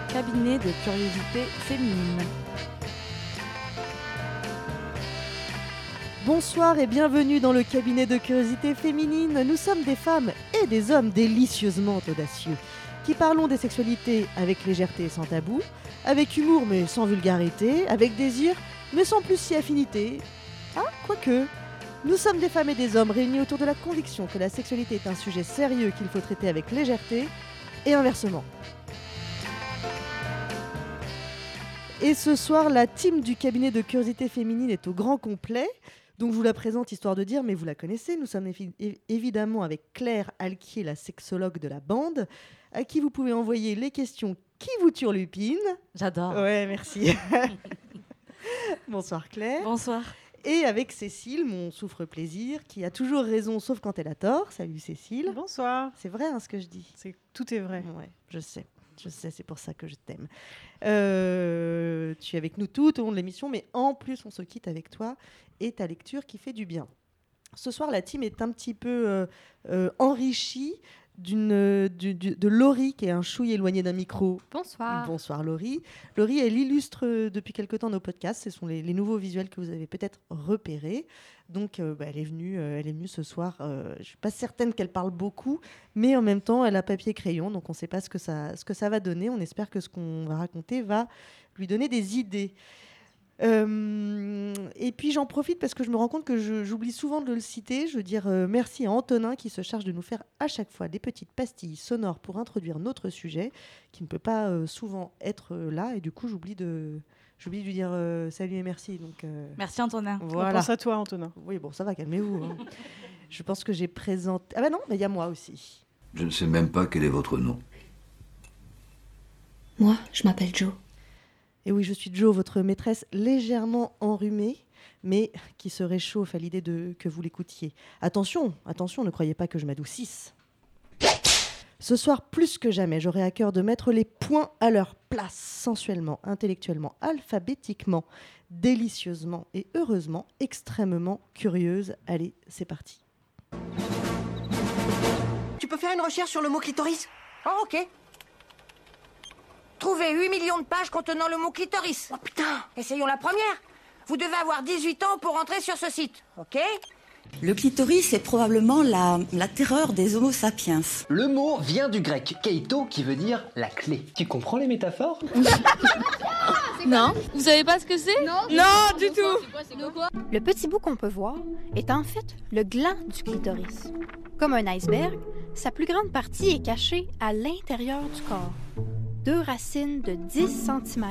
cabinet de curiosité féminine. Bonsoir et bienvenue dans le cabinet de curiosité féminine. Nous sommes des femmes et des hommes délicieusement audacieux qui parlons des sexualités avec légèreté et sans tabou, avec humour mais sans vulgarité, avec désir mais sans plus si affinité. Ah, quoique. Nous sommes des femmes et des hommes réunis autour de la conviction que la sexualité est un sujet sérieux qu'il faut traiter avec légèreté et inversement. Et ce soir, la team du cabinet de curiosité féminine est au grand complet. Donc je vous la présente histoire de dire, mais vous la connaissez. Nous sommes évidemment avec Claire Alquier, la sexologue de la bande, à qui vous pouvez envoyer les questions qui vous turlupinent. J'adore. Ouais, merci. Bonsoir Claire. Bonsoir. Et avec Cécile, mon souffre-plaisir, qui a toujours raison sauf quand elle a tort. Salut Cécile. Bonsoir. C'est vrai hein, ce que je dis. C'est tout est vrai. Ouais, je sais. Je sais, c'est pour ça que je t'aime. Euh, tu es avec nous tout au long de l'émission, mais en plus, on se quitte avec toi et ta lecture qui fait du bien. Ce soir, la team est un petit peu euh, euh, enrichie d'une, euh, de Laurie, qui est un chouille éloigné d'un micro. Bonsoir. Bonsoir Laurie. Laurie, elle illustre euh, depuis quelque temps nos podcasts. Ce sont les, nouveaux visuels que vous avez peut-être repérés. Donc, euh, bah, elle, est venue, elle est venue ce soir. je ne suis pas certaine qu'elle parle beaucoup, mais en même temps, elle a papier crayon. Donc, on ne sait pas ce que, ça, ce que ça va donner. On espère que ce qu'on va raconter va lui donner des idées. Euh, et puis j'en profite parce que je me rends compte que j'oublie souvent de le citer. Je veux dire euh, merci à Antonin qui se charge de nous faire à chaque fois des petites pastilles sonores pour introduire notre sujet, qui ne peut pas euh, souvent être là. Et du coup, j'oublie de, j'oublie de lui dire salut et merci. Donc, merci Antonin. Voilà. On pense à toi, Antonin. Oui, bon, ça va, calmez-vous. Hein. je pense que j'ai présenté. Ah ben non, mais il y a moi aussi. Je ne sais même pas quel est votre nom. Moi, je m'appelle Joe. Et oui, je suis Jo, votre maîtresse légèrement enrhumée, mais qui se réchauffe à l'idée de que vous l'écoutiez. Attention, attention, ne croyez pas que je m'adoucisse. Ce soir, plus que jamais, j'aurai à cœur de mettre les points à leur place, sensuellement, intellectuellement, alphabétiquement, délicieusement et heureusement, extrêmement curieuse. Allez, c'est parti. Tu peux faire une recherche sur le mot clitoris? Oh, ok. Trouvez 8 millions de pages contenant le mot clitoris. Oh putain Essayons la première. Vous devez avoir 18 ans pour entrer sur ce site, ok? Le clitoris est probablement la, la, terreur des homo sapiens. Le mot vient du grec keito qui veut dire la clé. Tu comprends les métaphores? Non. Vous savez pas ce que c'est? Non. Non, du tout. Le petit bout qu'on peut voir est en fait le gland du clitoris. Comme un iceberg, sa plus grande partie est cachée à l'intérieur du corps deux racines de 10 cm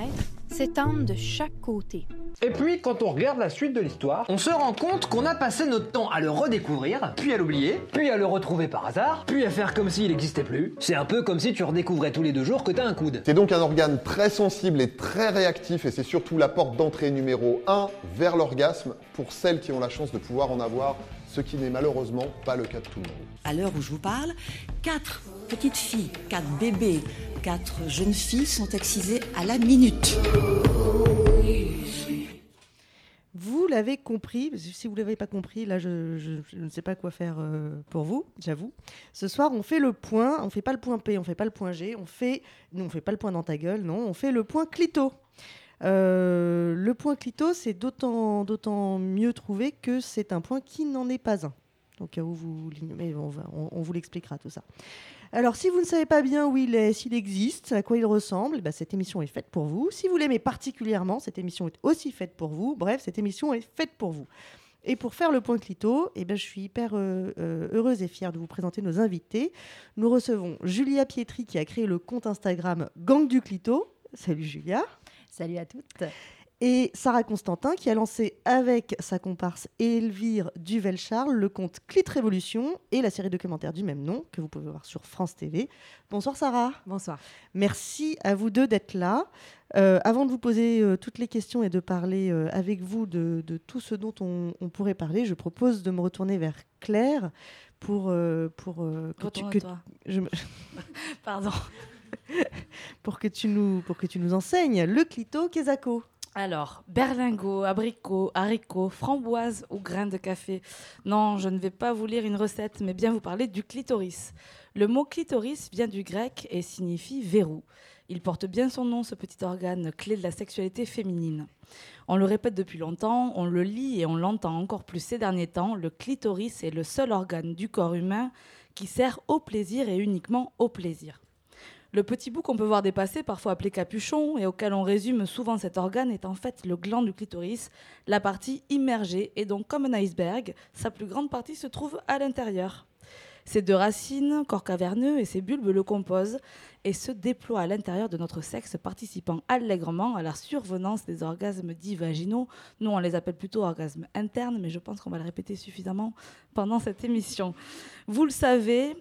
s'étendent de chaque côté. Et puis, quand on regarde la suite de l'histoire, on se rend compte qu'on a passé notre temps à le redécouvrir, puis à l'oublier, puis à le retrouver par hasard, puis à faire comme s'il n'existait plus. C'est un peu comme si tu redécouvrais tous les deux jours que t'as un coude. C'est donc un organe très sensible et très réactif, et c'est surtout la porte d'entrée numéro 1 vers l'orgasme pour celles qui ont la chance de pouvoir en avoir ce qui n'est malheureusement pas le cas de tout le monde. À l'heure où je vous parle, quatre petites filles, quatre bébés, quatre jeunes filles sont excisées à la minute. Vous l'avez compris, si vous ne l'avez pas compris, là je, ne sais pas quoi faire euh, pour vous, j'avoue. Ce soir on fait le point, on ne fait pas le point P, on ne fait pas le point G, on fait, non, on fait pas le point dans ta gueule, non, on fait le point clito. Euh, le point clito, c'est d'autant, d'autant mieux trouvé que c'est un point qui n'en est pas un. Donc, vous, vous mais on, on, vous l'expliquera tout ça. Alors, si vous ne savez pas bien où il est, s'il existe, à quoi il ressemble, bah, cette émission est faite pour vous. Si vous l'aimez particulièrement, cette émission est aussi faite pour vous. Bref, cette émission est faite pour vous. Et pour faire le point clito, eh ben, je suis hyper euh, euh, heureuse et fière de vous présenter nos invités. Nous recevons Julia Pietri qui a créé le compte Instagram Gang du Clito. Salut Julia. Salut à toutes. Et Sarah Constantin qui a lancé avec sa comparse Elvire Duvel-Charles le compte Clit Révolution et la série documentaire du même nom que vous pouvez voir sur France TV. Bonsoir Sarah. Bonsoir. Merci à vous deux d'être là. Euh, avant de vous poser euh, toutes les questions et de parler euh, avec vous de, tout ce dont on, pourrait parler, je propose de me retourner vers Claire pour... pour que tu, que, je Pardon. pour, que tu nous, pour que tu nous enseignes le clito quesaco. Alors, berlingot, abricot, haricot, framboise ou grain de café. Non, je ne vais pas vous lire une recette, mais bien vous parler du clitoris. Le mot clitoris vient du grec et signifie verrou. Il porte bien son nom, ce petit organe, clé de la sexualité féminine. On le répète depuis longtemps, on le lit et on l'entend encore plus ces derniers temps, le clitoris est le seul organe du corps humain qui sert au plaisir et uniquement au plaisir. Le petit bout qu'on peut voir dépasser, parfois appelé capuchon, et auquel on résume souvent cet organe, est en fait le gland du clitoris, la partie immergée, et donc comme un iceberg, sa plus grande partie se trouve à l'intérieur. Ces deux racines, corps caverneux et ses bulbes le composent et se déploient à l'intérieur de notre sexe, participant allègrement à la survenance des orgasmes dits vaginaux. Nous, on les appelle plutôt orgasmes internes, mais je pense qu'on va le répéter suffisamment pendant cette émission. Vous le savez,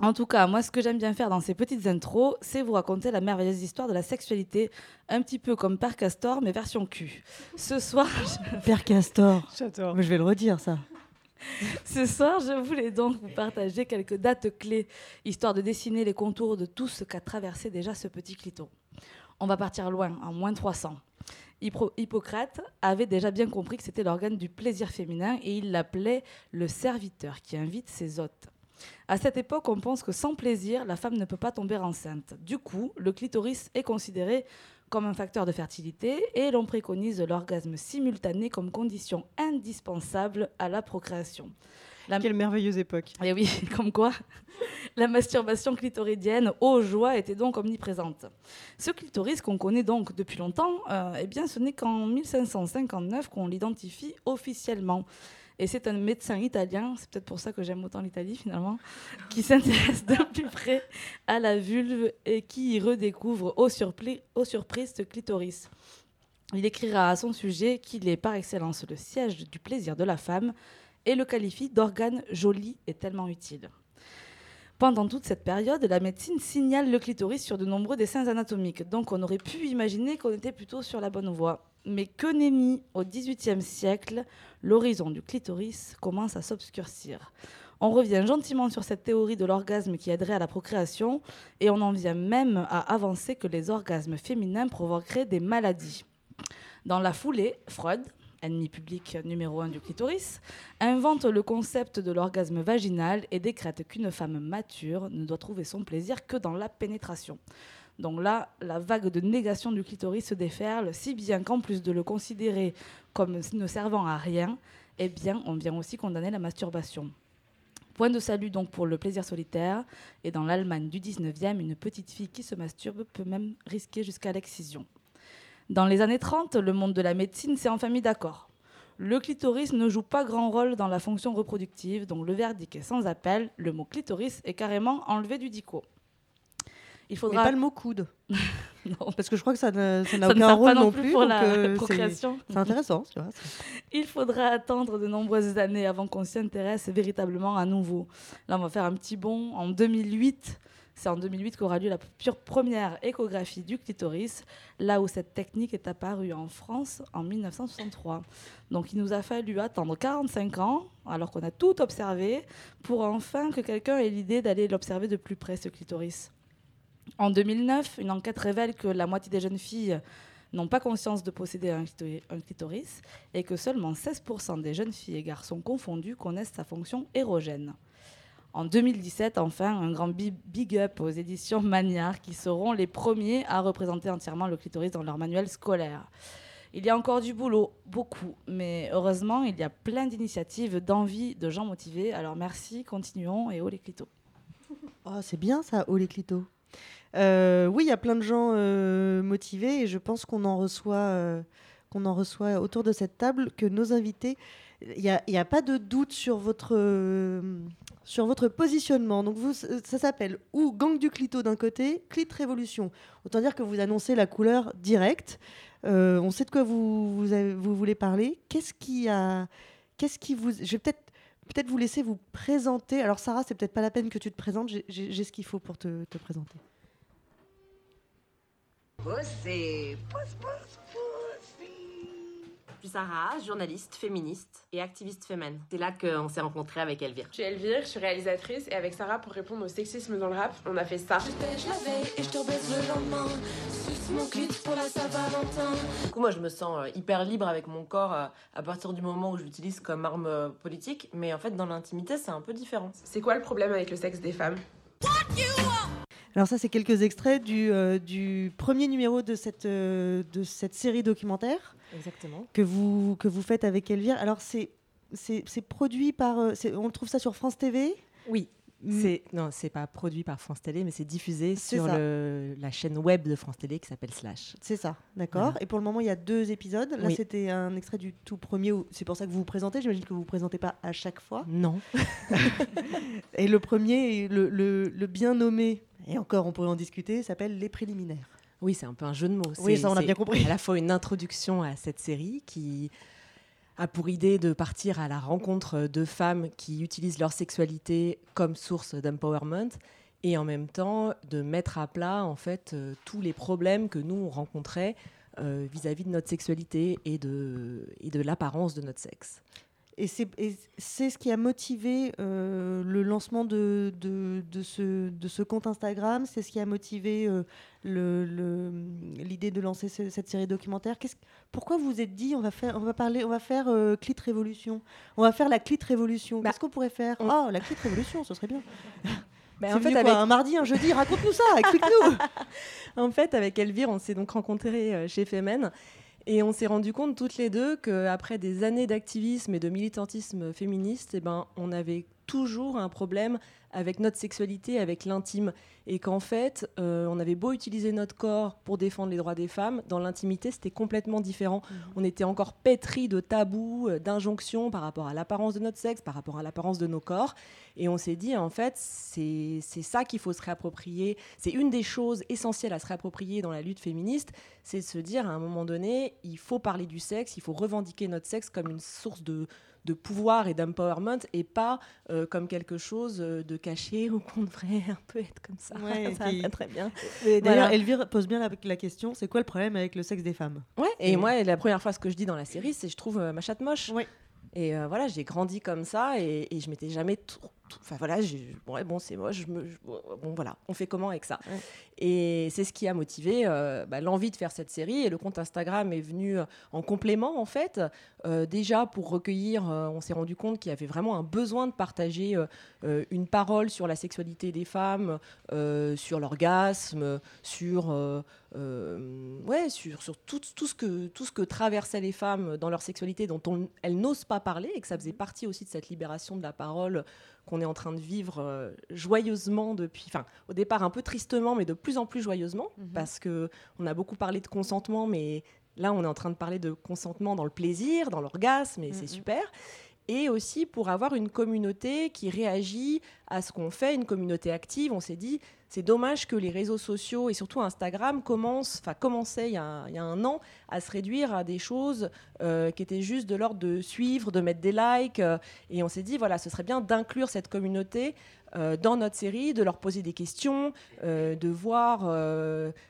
en tout cas, moi, ce que j'aime bien faire dans ces petites intros, c'est vous raconter la merveilleuse histoire de la sexualité, un petit peu comme Père Castor, mais version cul. Ce soir, Père Castor. J'adore. Mais je vais le redire, ça. Ce soir, je voulais donc vous partager quelques dates clés, histoire de dessiner les contours de tout ce qu'a traversé déjà ce petit clito. On va partir loin, en moins 300. Hippo- Hippocrate avait déjà bien compris que c'était l'organe du plaisir féminin et il l'appelait le serviteur qui invite ses hôtes. À cette époque, on pense que sans plaisir, la femme ne peut pas tomber enceinte. Du coup, le clitoris est considéré comme un facteur de fertilité et l'on préconise l'orgasme simultané comme condition indispensable à la procréation. La- Quelle merveilleuse époque. et oui, comme quoi, la masturbation clitoridienne aux joies était donc omniprésente. Ce clitoris qu'on connaît donc depuis longtemps, euh, eh bien, ce n'est qu'en 1559 qu'on l'identifie officiellement. Et c'est un médecin italien, c'est peut-être pour ça que j'aime autant l'Italie finalement, qui s'intéresse de plus près à la vulve et qui y redécouvre au, au surprise ce clitoris. Il écrira à son sujet qu'il est par excellence le siège du plaisir de la femme et le qualifie d'organe joli et tellement utile. Pendant toute cette période, la médecine signale le clitoris sur de nombreux dessins anatomiques, donc on aurait pu imaginer qu'on était plutôt sur la bonne voie. Mais que nenni, au XVIIIe siècle, l'horizon du clitoris commence à s'obscurcir. On revient gentiment sur cette théorie de l'orgasme qui aiderait à la procréation, et on en vient même à avancer que les orgasmes féminins provoqueraient des maladies. Dans la foulée, Freud, ennemi public numéro un du clitoris, invente le concept de l'orgasme vaginal et décrète qu'une femme mature ne doit trouver son plaisir que dans la pénétration. Donc là, la vague de négation du clitoris se déferle, si bien qu'en plus de le considérer comme ne servant à rien, eh bien, on vient aussi condamner la masturbation. Point de salut donc pour le plaisir solitaire, et dans l'Allemagne du 19e, une petite fille qui se masturbe peut même risquer jusqu'à l'excision. Dans les années 30, le monde de la médecine s'est enfin mis d'accord. Le clitoris ne joue pas grand rôle dans la fonction reproductive, donc le verdict est sans appel, le mot clitoris est carrément enlevé du dico. Il Mais faudra pas le mot coude. Non. Parce que je crois que ça n'a ça aucun pas rôle non plus plus. pour la euh, procréation. C'est intéressant, tu vois. Il faudra attendre de nombreuses années avant qu'on s'y intéresse véritablement à nouveau. Là, on va faire un petit bond. En 2008, c'est en 2008 qu'aura lieu la pure première échographie du clitoris, là où cette technique est apparue en France en 1963. Donc il nous a fallu attendre 45 ans, alors qu'on a tout observé, pour enfin que quelqu'un ait l'idée d'aller l'observer de plus près, ce clitoris. En 2009, une enquête révèle que la moitié des jeunes filles n'ont pas conscience de posséder un clitori- un clitoris et que seulement 16% des jeunes filles et garçons confondus connaissent sa fonction érogène. En 2017, enfin, un grand bi- big up aux éditions Magnard qui seront les premiers à représenter entièrement le clitoris dans leur manuel scolaire. Il y a encore du boulot, beaucoup, mais heureusement, il y a plein d'initiatives, d'envie, de gens motivés. Alors merci, continuons et haut les clitos. Oh, c'est bien ça, oh les clitos. Euh, oui, il y a plein de gens euh, motivés et je pense qu'on en reçoit, euh, qu'on en reçoit autour de cette table que nos invités. Il n'y a, pas de doute sur votre sur votre positionnement. Donc vous, ça s'appelle ou gang du clito d'un côté, clit révolution. Autant dire que vous annoncez la couleur directe. On sait de quoi vous vous voulez parler. Qu'est-ce qui a, qu'est-ce qui vous, je vais peut-être peut-être vous laisser vous présenter. Alors Sarah, c'est peut-être pas la peine que tu te présentes. J'ai- ce qu'il faut pour te, te présenter. Suis Sarah, journaliste, féministe et activiste féminine. C'est là qu'on s'est rencontrés avec Elvire. Je suis Elvire, je suis réalisatrice et avec Sarah pour répondre au sexisme dans le rap, on a fait ça. Je la veille et je te le lendemain. Suce mon clit pour la Saint-Valentin. Du coup, moi, je me sens euh, hyper libre avec mon corps euh, à partir du moment où je l'utilise comme arme euh, politique. Mais en fait, dans l'intimité, c'est un peu différent. C'est quoi le problème avec le sexe des femmes? Alors ça, c'est quelques extraits du, euh, du premier numéro de cette, euh, de cette série documentaire. Exactement. Que vous, que vous faites avec Elvire. Alors c'est, produit par... euh, on trouve ça sur France TV Oui. Mm. C'est non, c'est pas produit par France Télé, mais c'est diffusé sur le- la chaîne web de France Télé qui s'appelle Slash. C'est ça, d'accord. Voilà. Et pour le moment, il y a deux épisodes. Là, Oui. c'était un extrait du tout premier. C'est pour ça que vous vous présentez. J'imagine que vous vous présentez pas à chaque fois. Non. et le premier, le, le- le bien nommé, et encore, on pourrait en discuter, s'appelle Les préliminaires. Oui, c'est un peu un jeu de mots. Oui, ça, on a bien compris. À la fois une introduction à cette série qui a pour idée de partir à la rencontre de femmes qui utilisent leur sexualité comme source d'empowerment et en même temps de mettre à plat en fait euh, tous les problèmes que nous on rencontrait euh, vis-à-vis de notre sexualité et de, et de l'apparence de notre sexe. Et c'est ce qui a motivé euh, le lancement de, de, de ce, de ce compte Instagram. C'est ce qui a motivé euh, le- le- l'idée de lancer ce- cette série documentaire. Pourquoi vous vous êtes dit on va faire, on va parler, on va faire euh, Clit Révolution? On va faire la Clit Révolution. Qu'est-ce qu'on pourrait faire? Oh, la Clit Révolution, ce serait bien. C'est en fait, venu quoi, avec- un mardi, un jeudi, raconte-nous ça, explique-nous. en fait, avec Elvire, on s'est donc rencontrés euh, chez Femen et on s'est rendu compte toutes les deux qu'après des années d'activisme et de militantisme féministe, eh ben, on avait toujours un problème avec notre sexualité, avec l'intime. Et qu'en fait, euh, on avait beau utiliser notre corps pour défendre les droits des femmes, dans l'intimité, c'était complètement différent. On était encore pétri de tabous, euh, d'injonctions par rapport à l'apparence de notre sexe, par rapport à l'apparence de nos corps. Et on s'est dit, en fait, c'est ça qu'il faut se réapproprier. C'est une des choses essentielles à se réapproprier dans la lutte féministe, c'est de se dire, à un moment donné, il faut parler du sexe, il faut revendiquer notre sexe comme une source de, de pouvoir et d'empowerment et pas euh, comme quelque chose de caché ou qu'on devrait un peu être comme ça. Ouais, ça va très bien. D'ailleurs, Voilà. Elvire pose bien la, la question c'est quoi le problème avec le sexe des femmes? Ouais, et moi, la première fois, ce que je dis dans la série, c'est je trouve euh, ma chatte moche. Et euh, voilà, j'ai grandi comme ça et, et je m'étais jamais. Enfin voilà, ouais, bon, c'est moche. Je me, je- bon, voilà, on fait comment avec ça Et c'est ce qui a motivé euh, bah, l'envie de faire cette série. Et le compte Instagram est venu euh, en complément, en fait. Euh, déjà, pour recueillir, euh, on s'est rendu compte qu'il y avait vraiment un besoin de partager une parole sur la sexualité des femmes, sur l'orgasme, sur. euh, ouais, sur, sur tout, tout, ce que, tout ce que traversaient les femmes dans leur sexualité dont on- elles n'osent pas parler et que ça faisait partie aussi de cette libération de la parole qu'on est en train de vivre euh, joyeusement depuis, enfin au départ un peu tristement mais de plus en plus joyeusement parce que on a beaucoup parlé de consentement mais là on est en train de parler de consentement dans le plaisir, dans l'orgasme et c'est super et aussi pour avoir une communauté qui réagit à ce qu'on fait, une communauté active. On s'est dit, c'est dommage que les réseaux sociaux et surtout Instagram commencent, enfin commençaient il y, a, un- an à se réduire à des choses euh, qui étaient juste de l'ordre de suivre, de mettre des likes. euh, et on s'est dit, voilà, ce serait bien d'inclure cette communauté euh, dans notre série, de leur poser des questions, de voir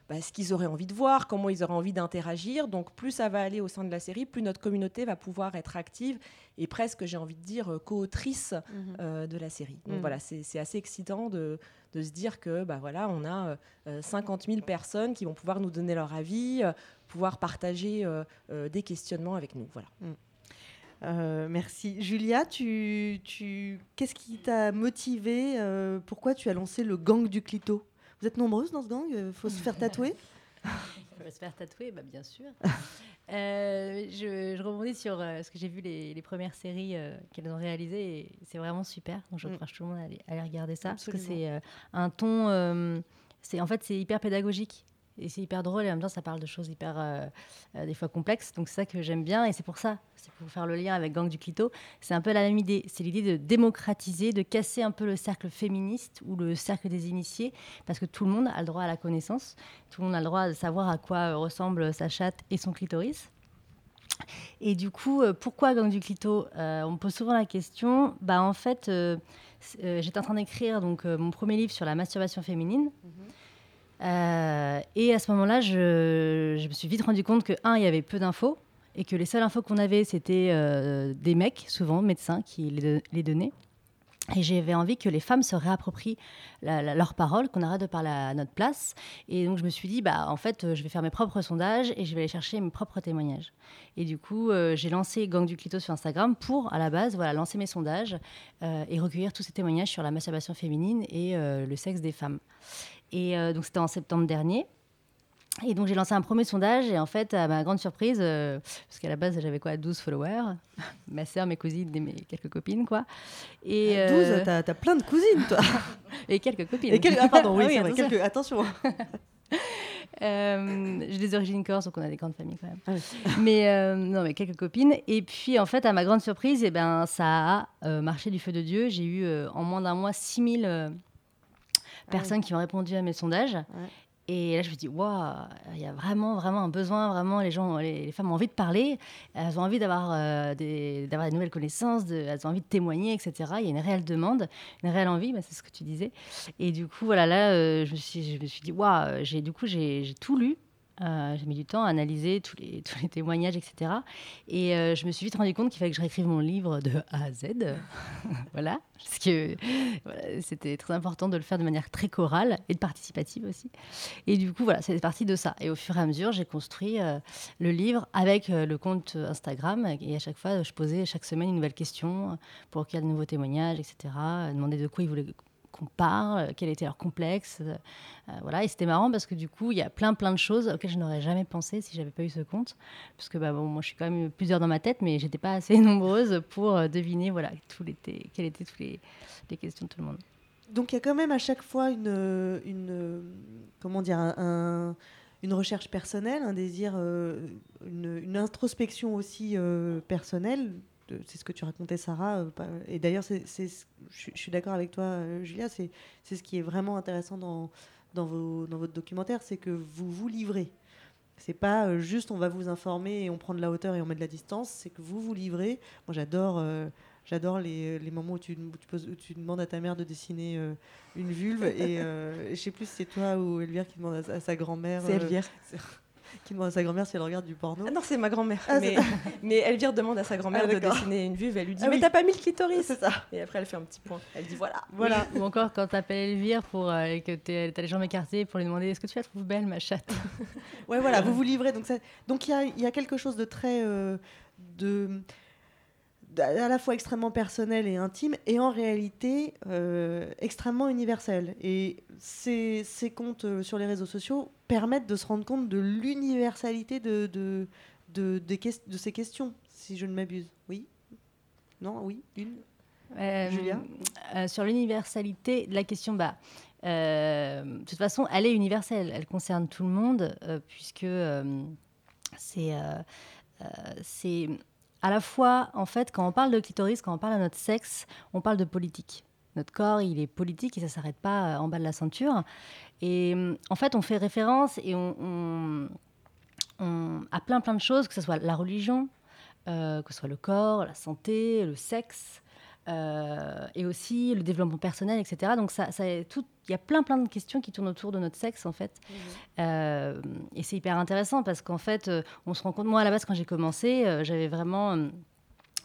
bah, ce qu'ils auraient envie de voir, comment ils auraient envie d'interagir. Donc plus ça va aller au sein de la série, plus notre communauté va pouvoir être active et presque, j'ai envie de dire, euh, co-autrice Mhm. euh, de la série. Donc Mhm. voilà, c'est assez excitant de, de se dire que bah, voilà, on a euh, euh, 50 000 personnes qui vont pouvoir nous donner leur avis, euh, pouvoir partager euh, euh, des questionnements avec nous. Voilà. Euh, merci. Julia, tu, tu... qu'est-ce qui t'a motivé euh, Pourquoi tu as lancé le gang du clito? Vous êtes nombreuses dans ce gang? Il faut se faire tatouer? On va se faire tatouer, bah, bien sûr. Euh, je, je rebondis sur euh, ce que j'ai vu les, les premières séries euh, qu'elles ont réalisées et c'est vraiment super. Donc je Mm. encourage tout le monde à aller, à aller regarder ça parce que c'est un ton, c'est en fait c'est hyper pédagogique et c'est hyper drôle et en même temps ça parle de choses hyper euh, euh, des fois complexes. Donc c'est ça que j'aime bien et c'est pour ça, c'est pour faire le lien avec Gang du Clito. C'est un peu la même idée. C'est l'idée de démocratiser, de casser un peu le cercle féministe ou le cercle des initiés parce que tout le monde a le droit à la connaissance, tout le monde a le droit de savoir à quoi euh, ressemble sa chatte et son clitoris. Et du coup, pourquoi Gang du Clito? On me pose souvent la question. Bah, en fait, j'étais en train d'écrire donc, mon premier livre sur la masturbation féminine. Euh, et à ce moment-là, je, me suis vite rendu compte que, un, il y avait peu d'infos. Et que les seules infos qu'on avait, c'était euh, des mecs, souvent médecins, qui les, donnaient. Et j'avais envie que les femmes se réapproprient leurs paroles, qu'on arrête de parler à notre place. Et donc je me suis dit, bah, en fait, je vais faire mes propres sondages et je vais aller chercher mes propres témoignages. Et du coup, euh, j'ai lancé Gang du Clito sur Instagram pour, à la base, voilà, lancer mes sondages et recueillir tous ces témoignages sur la masturbation féminine et le sexe des femmes. Et donc c'était en septembre dernier. Et donc j'ai lancé un premier sondage et en fait, à ma grande surprise, parce qu'à la base j'avais quoi 12 followers, ma sœur, mes cousines et mes quelques copines quoi. Et 12, t'as as plein de cousines toi Et quelques copines. Et Ah pardon, oui, ah oui c'est vrai, attention. Euh, j'ai des origines corse, donc on a des grandes familles quand même. Ah mais euh, non, mais quelques copines. Et puis en fait, à ma grande surprise, eh ben, ça a euh, marché du feu de Dieu. J'ai eu en moins d'un mois 6000 ah personnes qui ont répondu à mes sondages. Et là, je me dis, waouh, il y a vraiment, vraiment un besoin. Vraiment, les gens, les, femmes ont envie de parler. Elles ont envie d'avoir euh, des, d'avoir des nouvelles connaissances. De, elles ont envie de témoigner, etc. Il y a une réelle demande, une réelle envie. Bah, c'est ce que tu disais. Et du coup, voilà, là, euh, je, me suis, je me suis dit, waouh, j'ai, du coup, j'ai, j'ai tout lu. Euh, j'ai mis du temps à analyser tous les, témoignages, etc. Et euh, je me suis vite rendu compte qu'il fallait que je réécrive mon livre de A à Z. voilà. Parce que c'était très important de le faire de manière très chorale et participative aussi. Et du coup, voilà, c'est parti de ça. Et au fur et à mesure, j'ai construit euh, le livre avec le compte Instagram. Et à chaque fois, je posais chaque semaine une nouvelle question pour qu'il y ait de nouveaux témoignages, etc. Demander de quoi ils voulaient qu'on parle, quel était leur complexe. Euh, voilà, et c'était marrant parce que du coup, il y a plein plein de choses auxquelles je n'aurais jamais pensé si j'avais pas eu ce compte. Parce que bah, bon, moi, je suis quand même plusieurs dans ma tête, mais j'étais pas assez nombreuse pour euh, deviner voilà, quelles étaient toutes les, les, questions de tout le monde. Donc il y a quand même à chaque fois une, comment dire, un, une recherche personnelle, un désir, euh, une, introspection aussi personnelle c'est ce que tu racontais, Sarah. Euh, et d'ailleurs, je suis d'accord avec toi, euh, Julia, c'est ce qui est vraiment intéressant dans, dans, vos, dans votre documentaire, c'est que vous vous livrez. C'est pas euh, juste on va vous informer et on prend de la hauteur et on met de la distance, c'est que vous vous livrez. Moi, j'adore. J'adore les, les, moments où tu, tu, tu, demandes à ta mère de dessiner une vulve et je sais plus si c'est toi ou Elvire qui demande à, sa grand-mère. C'est Elvire qui demande à sa grand-mère si elle regarde du porno. Ah non, c'est ma grand-mère. Ah, mais, mais, Elvire demande à sa grand-mère ah, de dessiner une vulve. Elle lui dit ah Mais t'as pas mis le clitoris C'est ça. Et après, elle fait un petit point. Elle dit Voilà. voilà. Ou encore, quand t'appelles Elvire pour euh, que t'as les jambes écartées pour lui demander Est-ce que tu la trouves belle, ma chatte? Ouais, voilà, vous vous livrez. Donc, il donc, y, a, y a quelque chose de très. Euh, de à la fois extrêmement personnel et intime, et en réalité euh, extrêmement universel. Et ces, ces, comptes euh, sur les réseaux sociaux permettent de se rendre compte de l'universalité de, de, de, de, ces questions, si je ne m'abuse. Oui Non Oui Une euh, Julia Sur l'universalité de la question, bah, de toute façon, elle est universelle, elle concerne tout le monde, puisque c'est c'est à la fois, en fait, quand on parle de clitoris, quand on parle de notre sexe, on parle de politique. Notre corps, il est politique et ça ne s'arrête pas euh, en bas de la ceinture. Et mm, en fait, on fait référence et on, à plein plein de choses, que ce soit la religion, euh, que ce soit le corps, la santé, le sexe, euh, et aussi le développement personnel, etc. Donc ça, ça tout, il y a plein plein de questions qui tournent autour de notre sexe en fait, mmh. euh, et c'est hyper intéressant parce qu'en fait, on se rend compte. Moi à la base quand j'ai commencé, j'avais vraiment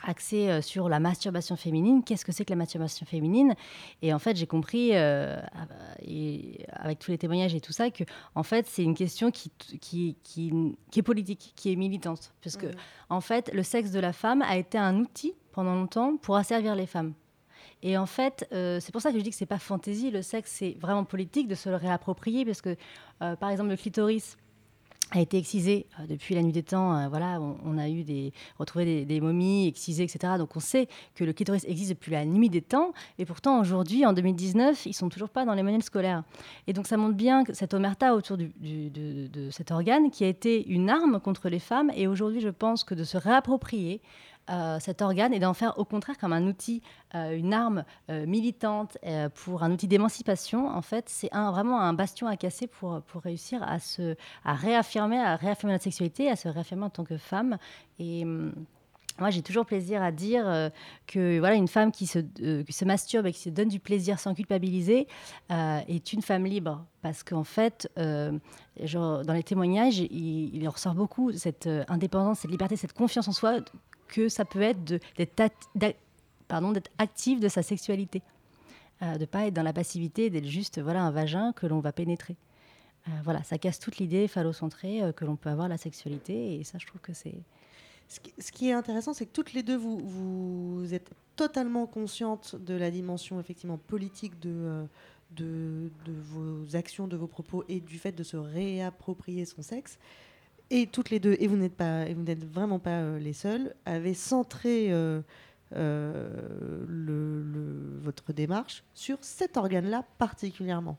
axé sur la masturbation féminine. Qu'est-ce que c'est que la masturbation féminine? Et en fait, j'ai compris, et avec tous les témoignages et tout ça, que en fait, c'est une question qui, qui, qui, qui, est politique, qui est militante. Parce que, mmh. en fait, le sexe de la femme a été un outil pendant longtemps pour asservir les femmes. Et en fait, euh, c'est pour ça que je dis que c'est pas fantaisie. Le sexe, c'est vraiment politique de se le réapproprier, parce que, euh, par exemple, le clitoris a été excisé euh, depuis la nuit des temps. voilà, on, a eu des retrouvé des, momies excisées, etc. Donc on sait que le clitoris existe depuis la nuit des temps. Et pourtant, aujourd'hui, en 2019, ils sont toujours pas dans les manuels scolaires. Et donc ça montre bien que cette omerta autour de, de, cet organe, qui a été une arme contre les femmes, et aujourd'hui, je pense que de se réapproprier euh, cet organe et d'en faire au contraire comme un outil, euh, une arme euh, militante pour un outil d'émancipation, en fait, c'est un, vraiment un bastion à casser pour, pour réussir à se à réaffirmer, à réaffirmer notre sexualité, à se réaffirmer en tant que femme. Et hum, moi, j'ai toujours plaisir à dire que voilà, une femme qui se, qui se masturbe et qui se donne du plaisir sans culpabiliser est une femme libre. Parce qu'en fait, dans les témoignages, il, il, ressort beaucoup cette indépendance, cette liberté, cette confiance en soi que ça peut être d'être actif de sa sexualité. Euh, de pas être dans la passivité, d'être juste voilà, un vagin que l'on va pénétrer. Euh, voilà, ça casse toute l'idée phallocentrée euh, que l'on peut avoir la sexualité, et ça, je trouve que c'est... Ce qui est intéressant, c'est que toutes les deux, vous, êtes totalement conscientes de la dimension effectivement politique de, de vos actions, de vos propos et du fait de se réapproprier son sexe. Et toutes les deux, et vous n'êtes pas, et vous n'êtes vraiment pas euh, les seuls, avaient centré euh, euh, le, le- votre démarche sur cet organe-là particulièrement.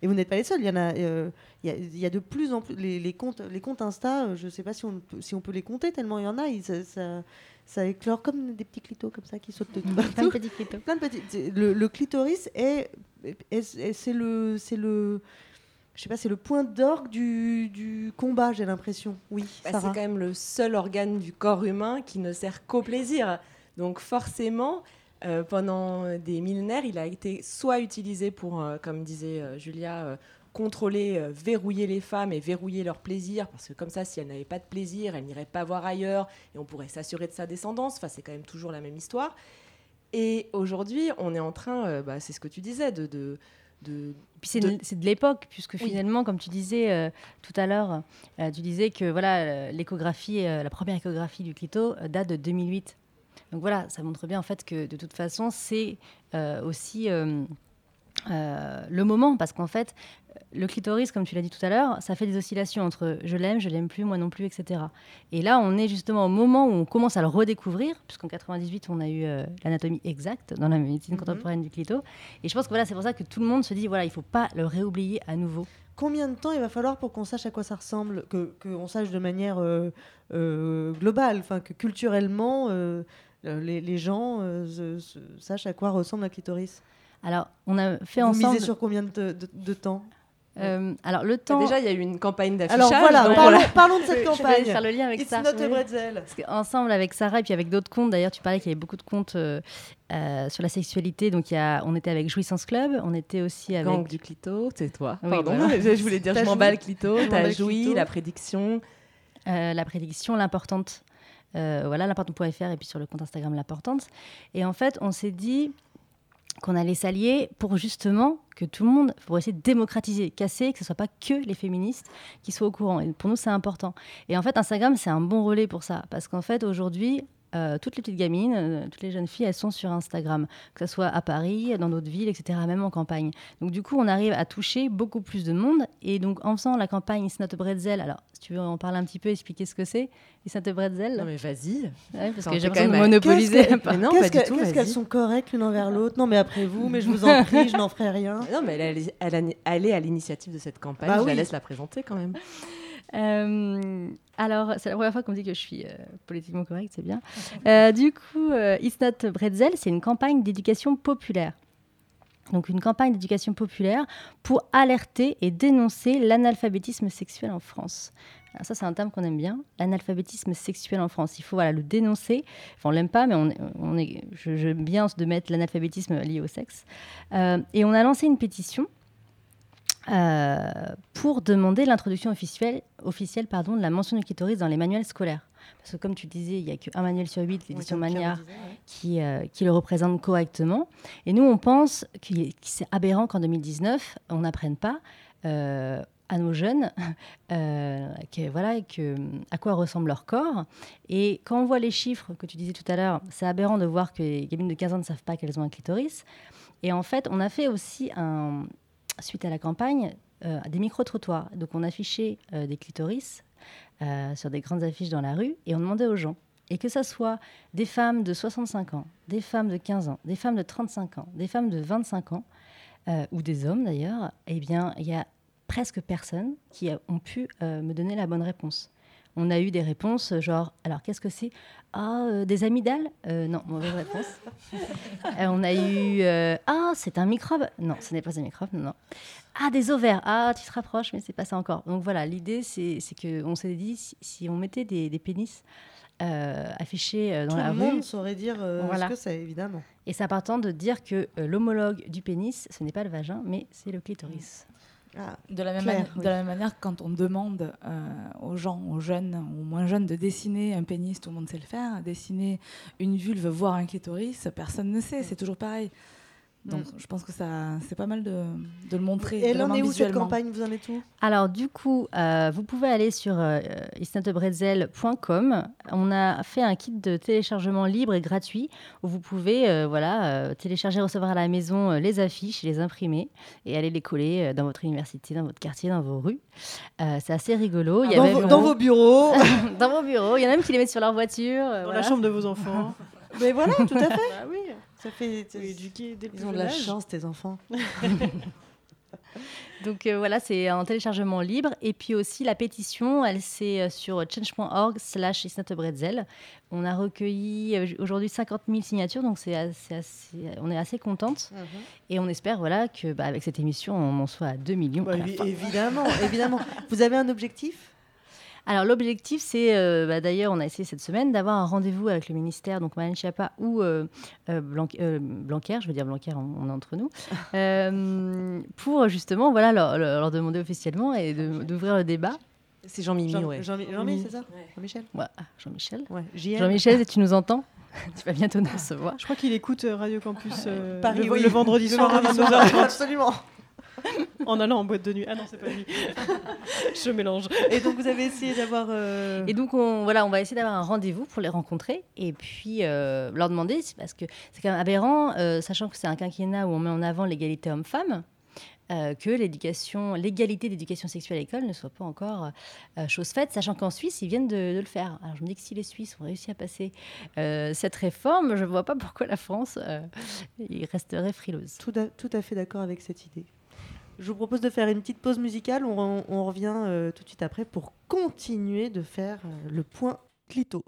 Et vous n'êtes pas les seuls. Il y en a, il y a, il y a de plus en plus les, les comptes, les comptes Insta. Je ne sais pas si on, peut, si on peut les compter tellement il y en a. ça, ça, ça éclore comme des petits clitos comme ça qui sautent de Plein de partout. petits clitos. Plein de petits- c'est- Le, le clitoris est- c'est le, c'est le, je sais pas, c'est le point d'orgue du, du combat. J'ai l'impression. Oui. Bah, c'est quand même le seul organe du corps humain qui ne sert qu'au plaisir. Donc forcément, euh, pendant des millénaires, il a été soit utilisé pour, euh, comme disait euh, Julia, contrôler, verrouiller les femmes et verrouiller leur plaisir, parce que comme ça, si elles n'avaient pas de plaisir, elles n'iraient pas voir ailleurs et on pourrait s'assurer de sa descendance. Enfin, c'est quand même toujours la même histoire. Et aujourd'hui, on est en train, bah, c'est ce que tu disais, de... de de, Puis c'est de- l'époque, puisque Oui. finalement, comme tu disais euh, tout à l'heure, euh, tu disais que voilà, euh, l'échographie, euh, la première échographie du clito date de 2008. Donc voilà, ça montre bien en fait que de toute façon, c'est aussi le moment, parce qu'en fait, le clitoris, comme tu l'as dit tout à l'heure, ça fait des oscillations entre je l'aime, je l'aime plus, moi non plus, etc. Et là, on est justement au moment où on commence à le redécouvrir, puisqu'en 98, on a eu euh, l'anatomie exacte dans la médecine Mhm. contemporaine du clito. Et je pense que voilà, c'est pour ça que tout le monde se dit voilà, il faut pas le réoublier à nouveau. Combien de temps il va falloir pour qu'on sache à quoi ça ressemble, que qu'on sache de manière euh, euh, globale, enfin que culturellement les, les gens se- se- sachent à quoi ressemble un clitoris? Alors, on a fait Vous ensemble. misez sur combien de, de- de temps? Euh, alors le Bah, temps. Déjà, il y a eu une campagne d'affichage. Alors voilà, donc parlons, voilà. parlons de cette Je- je vais campagne. faire le lien avec It's ça. not a Oui. bretzel. Parce qu'ensemble avec Sarah et puis avec d'autres comptes, d'ailleurs, tu parlais qu'il y avait beaucoup de comptes euh, euh, sur la sexualité. Donc, il y a, on était avec Jouissance Club, on était aussi avec. Gang du clito, c'est toi. Oui, Pardon, voilà. je voulais dire je m'en bats joui. le clito, t'as joui, clito. la prédiction. Euh, la prédiction, l'importante. Euh, voilà, l'importante.fr et puis sur le compte Instagram l'importante. Et en fait, on s'est dit qu'on allait s'allier pour justement que tout le monde, pour essayer de démocratiser, casser, que ce soit pas que les féministes qui soient au courant. Et pour nous, c'est important. Et en fait, Instagram, c'est un bon relais pour ça. Parce qu'en fait, aujourd'hui, euh, toutes les petites gamines, euh, toutes les jeunes filles, elles sont sur Instagram, que ce soit à Paris, dans d'autres villes, etc., même en campagne. Donc du coup, on arrive à toucher beaucoup plus de monde. Et donc en faisant la campagne It's Not a Bretzel, alors si tu veux en parler un petit peu, expliquer ce que c'est, It's Not a Bretzel. Non mais vas-y. Ouais, parce que j'ai quand l'impression de même- monopoliser. Qu'est-ce un que- peu. Mais non, qu'est-ce pas du que- tout, Qu'est-ce vas-y. qu'elles sont correctes l'une envers l'autre? Non, mais après vous, mais je vous en prie, je n'en ferai rien. Non, mais elle est à l'initiative de cette campagne. Bah je oui. la laisse la présenter quand même. Euh, alors, c'est la première fois qu'on me dit que je suis euh, politiquement correcte, c'est bien. Euh, du coup, It's Not Bretzel, c'est une campagne d'éducation populaire. Donc, une campagne d'éducation populaire pour alerter et dénoncer l'analphabétisme sexuel en France. Alors ça, c'est un terme qu'on aime bien, l'analphabétisme sexuel en France. Il faut le dénoncer. Enfin, on l'aime pas, mais on, on j'aime bien de mettre l'analphabétisme lié au sexe. Et on a lancé une pétition euh, pour demander l'introduction officielle, officielle pardon, de la mention du clitoris dans les manuels scolaires. Parce que comme tu disais, il n'y a qu'un manuel sur huit, l'édition disait, ouais. qui, euh, qui le représente correctement. Et nous, on pense que c'est aberrant qu'en 2019, on n'apprenne pas euh, à nos jeunes euh, que, voilà, que, à quoi ressemble leur corps. Et quand on voit les chiffres que tu disais tout à l'heure, c'est aberrant de voir que les gamines de 15 ans ne savent pas qu'elles ont un clitoris. Et en fait, on a fait aussi, un, suite à la campagne, euh, des micro-trottoirs. Donc on affichait euh, des clitoris euh, sur des grandes affiches dans la rue et on demandait aux gens. Et que ce soit des femmes de 65 ans, des femmes de 15 ans, des femmes de 35 ans, des femmes de 25 ans, euh, ou des hommes d'ailleurs, eh bien, il y a presque personne qui a- ont pu me donner la bonne réponse. On a eu des réponses genre, alors qu'est-ce que c'est? Ah, euh, des amygdales? Euh, Non, mauvaise réponse. Euh, on a eu Ah, c'est un microbe? Non, ce n'est pas un microbe, non, non. Ah, des ovaires Ah, tu te rapproches, mais c'est pas ça encore. Donc voilà, l'idée, c'est c'est qu'on s'est dit, si, si on mettait des, des pénis euh, affichés euh, dans Tout la le rue, monde saurait dire euh, Voilà. ce que c'est, évidemment. et c'est important de dire que l'homologue du pénis, ce n'est pas le vagin, mais c'est le clitoris. Ah, De la, même manière, oui. de la même manière, quand on demande euh, aux gens, aux jeunes, aux moins jeunes, de dessiner un pénis, tout le monde sait le faire. Dessiner une vulve, voire un clitoris, personne ne sait. C'est toujours pareil. Donc je pense que ça, c'est pas mal de, de le montrer. Et elle en est où cette campagne? Vous en êtes où? Alors du coup, euh, vous pouvez aller sur euh. On a fait un kit de téléchargement libre et gratuit où vous pouvez euh, voilà, euh, télécharger, recevoir à la maison euh, les affiches, les imprimer et aller les coller euh, dans votre université, dans votre quartier, dans vos rues. Euh, c'est assez rigolo. Il y a Dans même- vos- dans vos bureaux. dans vos bureaux. Il y en a même qui les mettent sur leur voiture. Dans voilà. la chambre de vos enfants. Mais voilà, tout à fait. Bah oui. Ça fait. Éduquer dès Ils ont de la chance, tes enfants. Donc euh, voilà, c'est un téléchargement libre. Et puis aussi, la pétition, elle c'est euh, sur change.org slash isnotebretzel. On a recueilli euh, aujourd'hui 50 000 signatures, donc c'est assez, assez- on est assez contente. Mhm. Et on espère voilà, que bah, avec cette émission, on en soit à 2 millions. Bah, à la évi- fin. évidemment, évidemment. Vous avez un objectif? Alors l'objectif, c'est euh, bah, d'ailleurs, on a essayé cette semaine d'avoir un rendez-vous avec le ministère, donc Marlène Schiappa ou euh, euh, Blanc- euh, Blanquer, je veux dire Blanquer, on, on est entre nous, euh, pour justement voilà, leur, demander officiellement et d'ouvrir le débat. C'est Jean-Mimi, Jean- ouais. Jean- Jean-Mi, c'est ça Jean-Michel Ouais, ah, Jean-Michel. Ouais. Jean-Michel, tu nous entends Tu vas bientôt nous recevoir. Je crois qu'il écoute Radio Campus euh, Paris, le, oui. le vendredi soir à vendredi soir, 22h30. absolument. En allant en boîte de nuit. Ah non, c'est pas lui. Je mélange. Et donc vous avez essayé d'avoir. euh, Et donc, on, voilà, on va essayer d'avoir un rendez-vous pour les rencontrer et puis euh, leur demander, parce que c'est quand même aberrant, euh, sachant que c'est un quinquennat où on met en avant l'égalité homme-femme, euh, que l'éducation, l'égalité d'éducation sexuelle à l'école ne soit pas encore euh, chose faite, sachant qu'en Suisse, ils viennent de, de le faire. Alors je me dis que si les Suisses ont réussi à passer euh, cette réforme, je ne vois pas pourquoi la France euh, y resterait frileuse. Tout à, tout à fait d'accord avec cette idée. Je vous propose de faire une petite pause musicale. On, revient euh, tout de suite après pour continuer de faire euh, le point clito.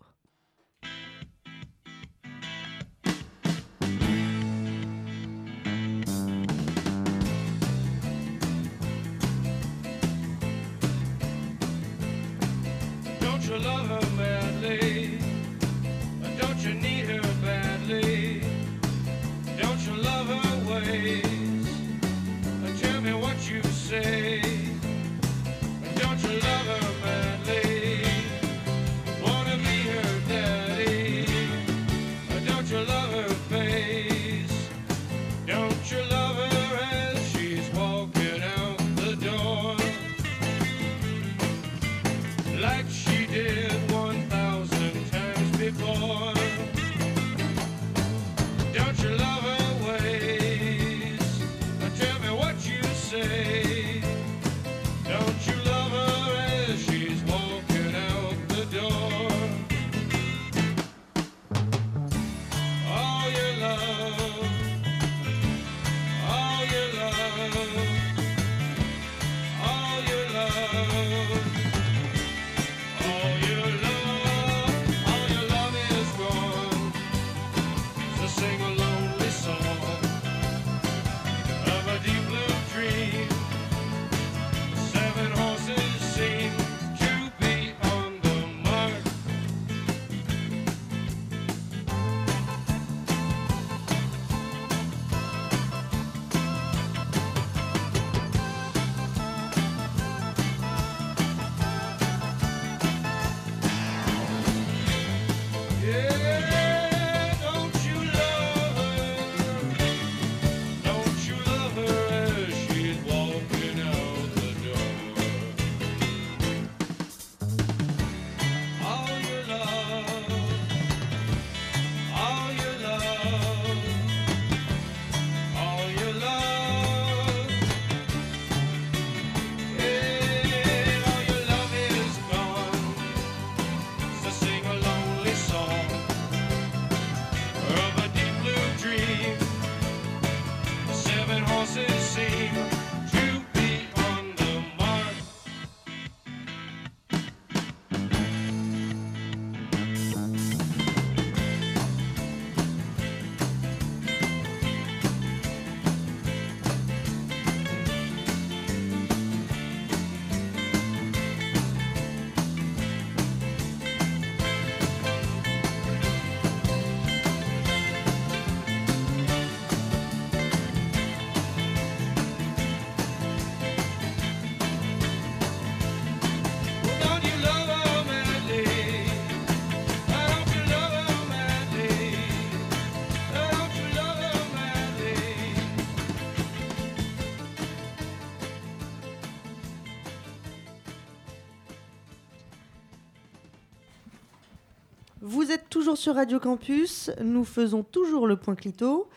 Vous êtes toujours sur Radio Campus, nous faisons toujours le point clito.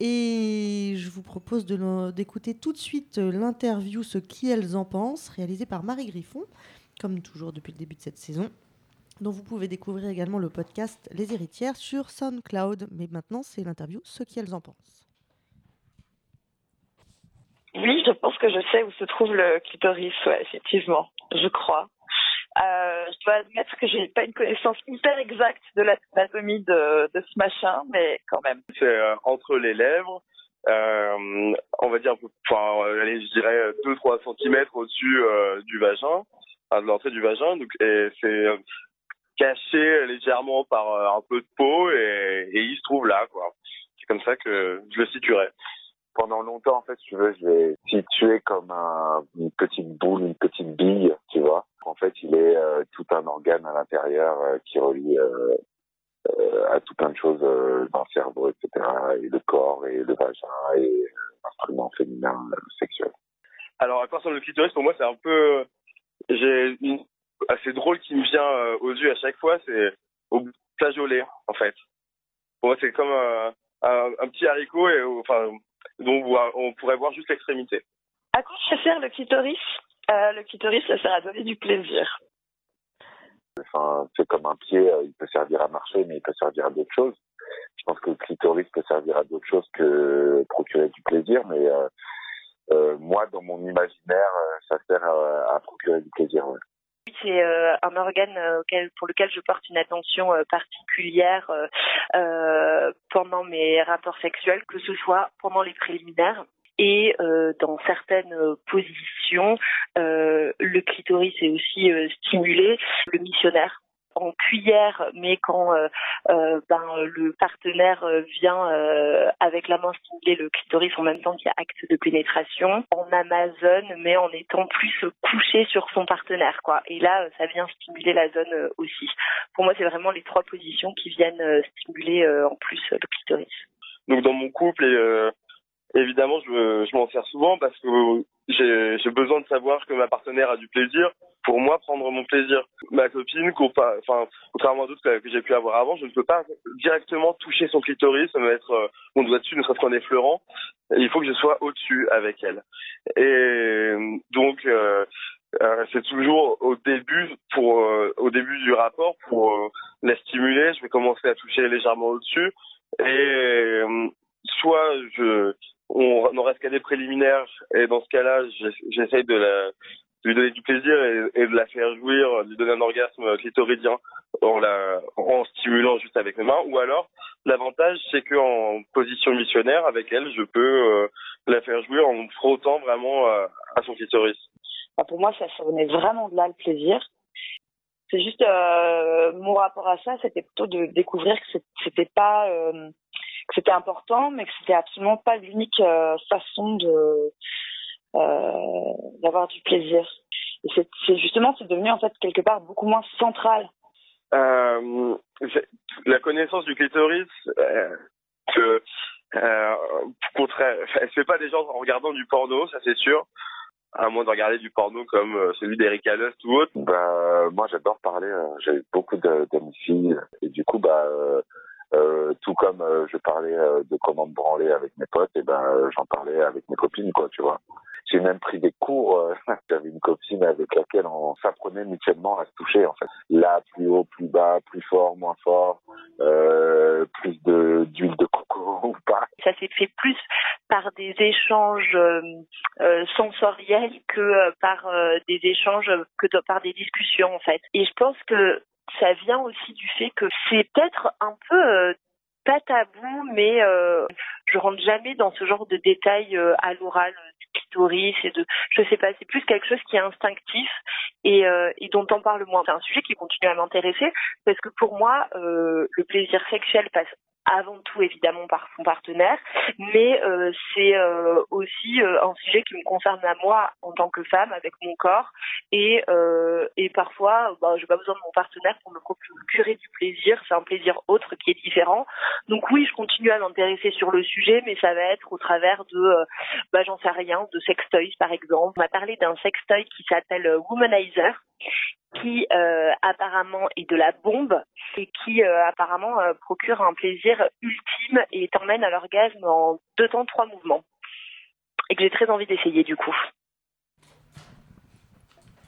Et je vous propose d'écouter tout de suite euh, l'interview Ce qui elles en pensent, réalisée par Marie Griffon, comme toujours depuis le début de cette saison, dont vous pouvez découvrir également le podcast Les Héritières sur SoundCloud. Mais maintenant, c'est l'interview Ce qui elles en pensent. Oui, je pense que je sais où se trouve le clitoris, effectivement, je crois. Euh, je dois admettre que j'ai pas une connaissance hyper exacte de l'anatomie de, de ce machin, mais quand même. C'est euh, entre les lèvres, euh, on va dire, enfin, allez, je dirais 2-3 cm au-dessus du vagin, enfin, de l'entrée du vagin. Donc, et c'est caché légèrement par un peu de peau et, et il se trouve là, quoi. C'est comme ça que je le situerais. Pendant longtemps, en fait, si tu veux, je l'ai situé comme un- une petite boule, une petite bille, tu vois. En fait, il est euh, tout un organe à l'intérieur euh, qui relie euh, à tout plein de choses dans le cerveau, etc. Et le corps, et le vagin, et l'instrument féminin sexuel. Alors, à quoi ressemble le clitoris Pour moi, c'est un peu. J'ai une assez drôle qui me vient aux yeux à chaque fois, c'est au en fait. Pour moi, c'est comme un, un, un petit haricot et enfin dont on pourrait voir juste l'extrémité. À quoi ça sert le clitoris? Euh, Le clitoris, ça sert à donner du plaisir. Enfin, c'est comme un pied, euh, il peut servir à marcher, mais il peut servir à d'autres choses. Je pense que le clitoris peut servir à d'autres choses que procurer du plaisir, mais euh, euh, moi, dans mon imaginaire, ça sert à, à procurer du plaisir. ouais. C'est euh, un organe euh, pour lequel je porte une attention euh, particulière pendant mes rapports sexuels, que ce soit pendant les préliminaires et dans certaines positions, le clitoris est aussi stimulé. Le missionnaire en cuillère, mais quand euh, euh, ben, le partenaire euh, vient avec la main stimuler le clitoris en même temps qu'il y a acte de pénétration, en Amazon, mais en étant plus couché sur son partenaire, quoi. Et là, ça vient stimuler la zone aussi. Pour moi, c'est vraiment les trois positions qui viennent stimuler en plus le clitoris. Donc dans mon couple, et, évidemment, je m'en sers souvent parce que j'ai besoin de savoir que ma partenaire a du plaisir pour moi prendre mon plaisir. Ma copine, enfin, contrairement à d'autres que, j'ai pu avoir avant, je ne peux pas directement toucher son clitoris, mettre euh, mon doigt dessus, ne serait-ce qu'en effleurant. Il faut que je sois au-dessus avec elle. Et donc, euh, euh, c'est toujours au début, pour euh, au début du rapport, pour euh, la stimuler, je vais commencer à toucher légèrement au-dessus. Et soit je, on n'en reste qu'à des préliminaires, et dans ce cas-là, j'ess- j'essaye de lui donner du plaisir et, de la faire jouir, de lui donner un orgasme clitoridien en la stimulant juste avec mes mains. Ou alors, l'avantage, c'est qu'en position missionnaire, avec elle, je peux euh, la faire jouir en frottant vraiment euh, à son clitoris. Enfin, pour moi, ça venait vraiment de là le plaisir. C'est juste euh, mon rapport à ça, c'était plutôt de découvrir que c'était pas que c'était important, mais que c'était absolument pas l'unique euh, façon euh, d'avoir du plaisir. Et c'est justement c'est devenu en fait quelque part beaucoup moins central. Euh, la connaissance du clitoris, que, euh, elle se fait pas déjà en regardant du porno, ça c'est sûr. À moins de regarder du porno comme celui d'Erika Lust ou autre. Bah, moi, j'adore parler. J'ai beaucoup de- d'amis filles. Et du coup, bah, euh, tout comme euh, je parlais euh, de comment me branler avec mes potes, et ben, euh, j'en parlais avec mes copines, quoi, tu vois. J'ai même pris des cours. euh, J'avais une copine avec laquelle on s'apprenait mutuellement à se toucher, en fait. Là, plus haut, plus bas, plus fort, moins fort, euh, plus de d'huile de coco ou pas. Ça s'est fait plus par des échanges sensoriels que par des échanges que par des discussions en fait. Et je pense que ça vient aussi du fait que c'est peut-être un peu euh, pas tabou, mais euh, je rentre jamais dans ce genre de détails euh, à l'oral euh, du clitoris et de, je sais pas, c'est plus quelque chose qui est instinctif et, dont on parle moins. C'est un sujet qui continue à m'intéresser parce que pour moi, le plaisir sexuel passe avant tout évidemment par son partenaire, mais euh, c'est euh, aussi euh, un sujet qui me concerne à moi en tant que femme avec mon corps et euh, et parfois bah, j'ai pas besoin de mon partenaire pour me procurer du plaisir, c'est un plaisir autre qui est différent. Donc oui, je continue à m'intéresser sur le sujet, mais ça va être au travers de euh, bah j'en sais rien, de sextoys par exemple. On m'a parlé d'un sextoy qui s'appelle euh, Womanizer qui euh, apparemment est de la bombe et qui euh, apparemment euh, procure un plaisir ultime et t'emmène à l'orgasme en deux temps, trois mouvements. Et que j'ai très envie d'essayer du coup.